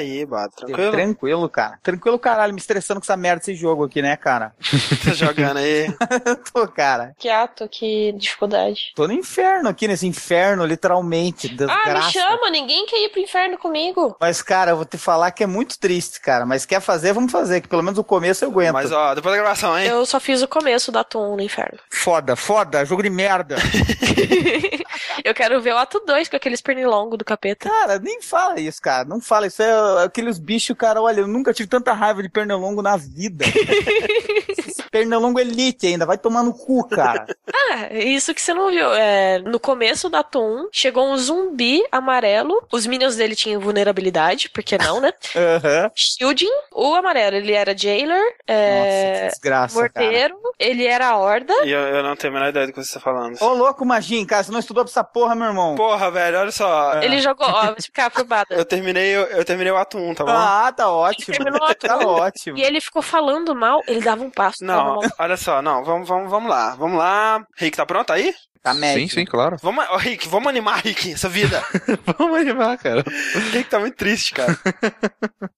aí. Bato, tranquilo? Tranquilo, cara. Tranquilo, caralho, me estressando com essa merda desse jogo aqui, né, cara? *laughs* tá jogando aí? *laughs* Tô, cara. Que ato, que dificuldade. Tô no inferno aqui, nesse inferno, literalmente. Desgraça. Ah, me chama, ninguém quer ir pro inferno comigo. Mas, cara, eu vou te falar que é muito triste, cara. Mas quer fazer, vamos fazer, que pelo menos o começo eu aguento. Mas, ó, depois da gravação, hein? Eu só fiz o começo do ato 1 no inferno. Foda, foda, jogo de merda. *laughs* eu quero ver o ato 2 com aqueles pernilongos do capeta. Cara, nem fala isso, cara. Não fala isso. É aqueles bichos, cara, olha, eu nunca tive tanta raiva de pernilongo na vida. *laughs* pernilongo elite ainda, vai tomar no cu, cara. *laughs* Ah, isso que você não viu. É, no começo da Tom, chegou um zumbi amarelo. Os minions dele tinham vulnerabilidade, porque não, né? *laughs* uhum. Shielding. O amarelo, ele era jailer. É, Nossa, desgraça, morteiro. Cara. Ele era a horda. E eu, eu, não tenho a menor ideia do que você tá falando. Ô, louco, Magin, cara, você não estudou pra essa porra, meu irmão. Porra, velho, olha só. Ele jogou, ó, vou explicar pro Bada. Eu terminei, eu, eu terminei o ato 1, tá bom? Ah, tá ótimo. *laughs* tá ótimo. E ele ficou falando mal, ele dava um passo. Não, olha só, não, vamos, vamos, vamos lá, vamos lá. Rick, tá pronto aí? Tá médio. Sim, sim, claro. Vamos, oh, Rick, vamos animar, Rick, essa vida. *laughs* vamos animar, cara. Rick tá muito triste, cara. *laughs*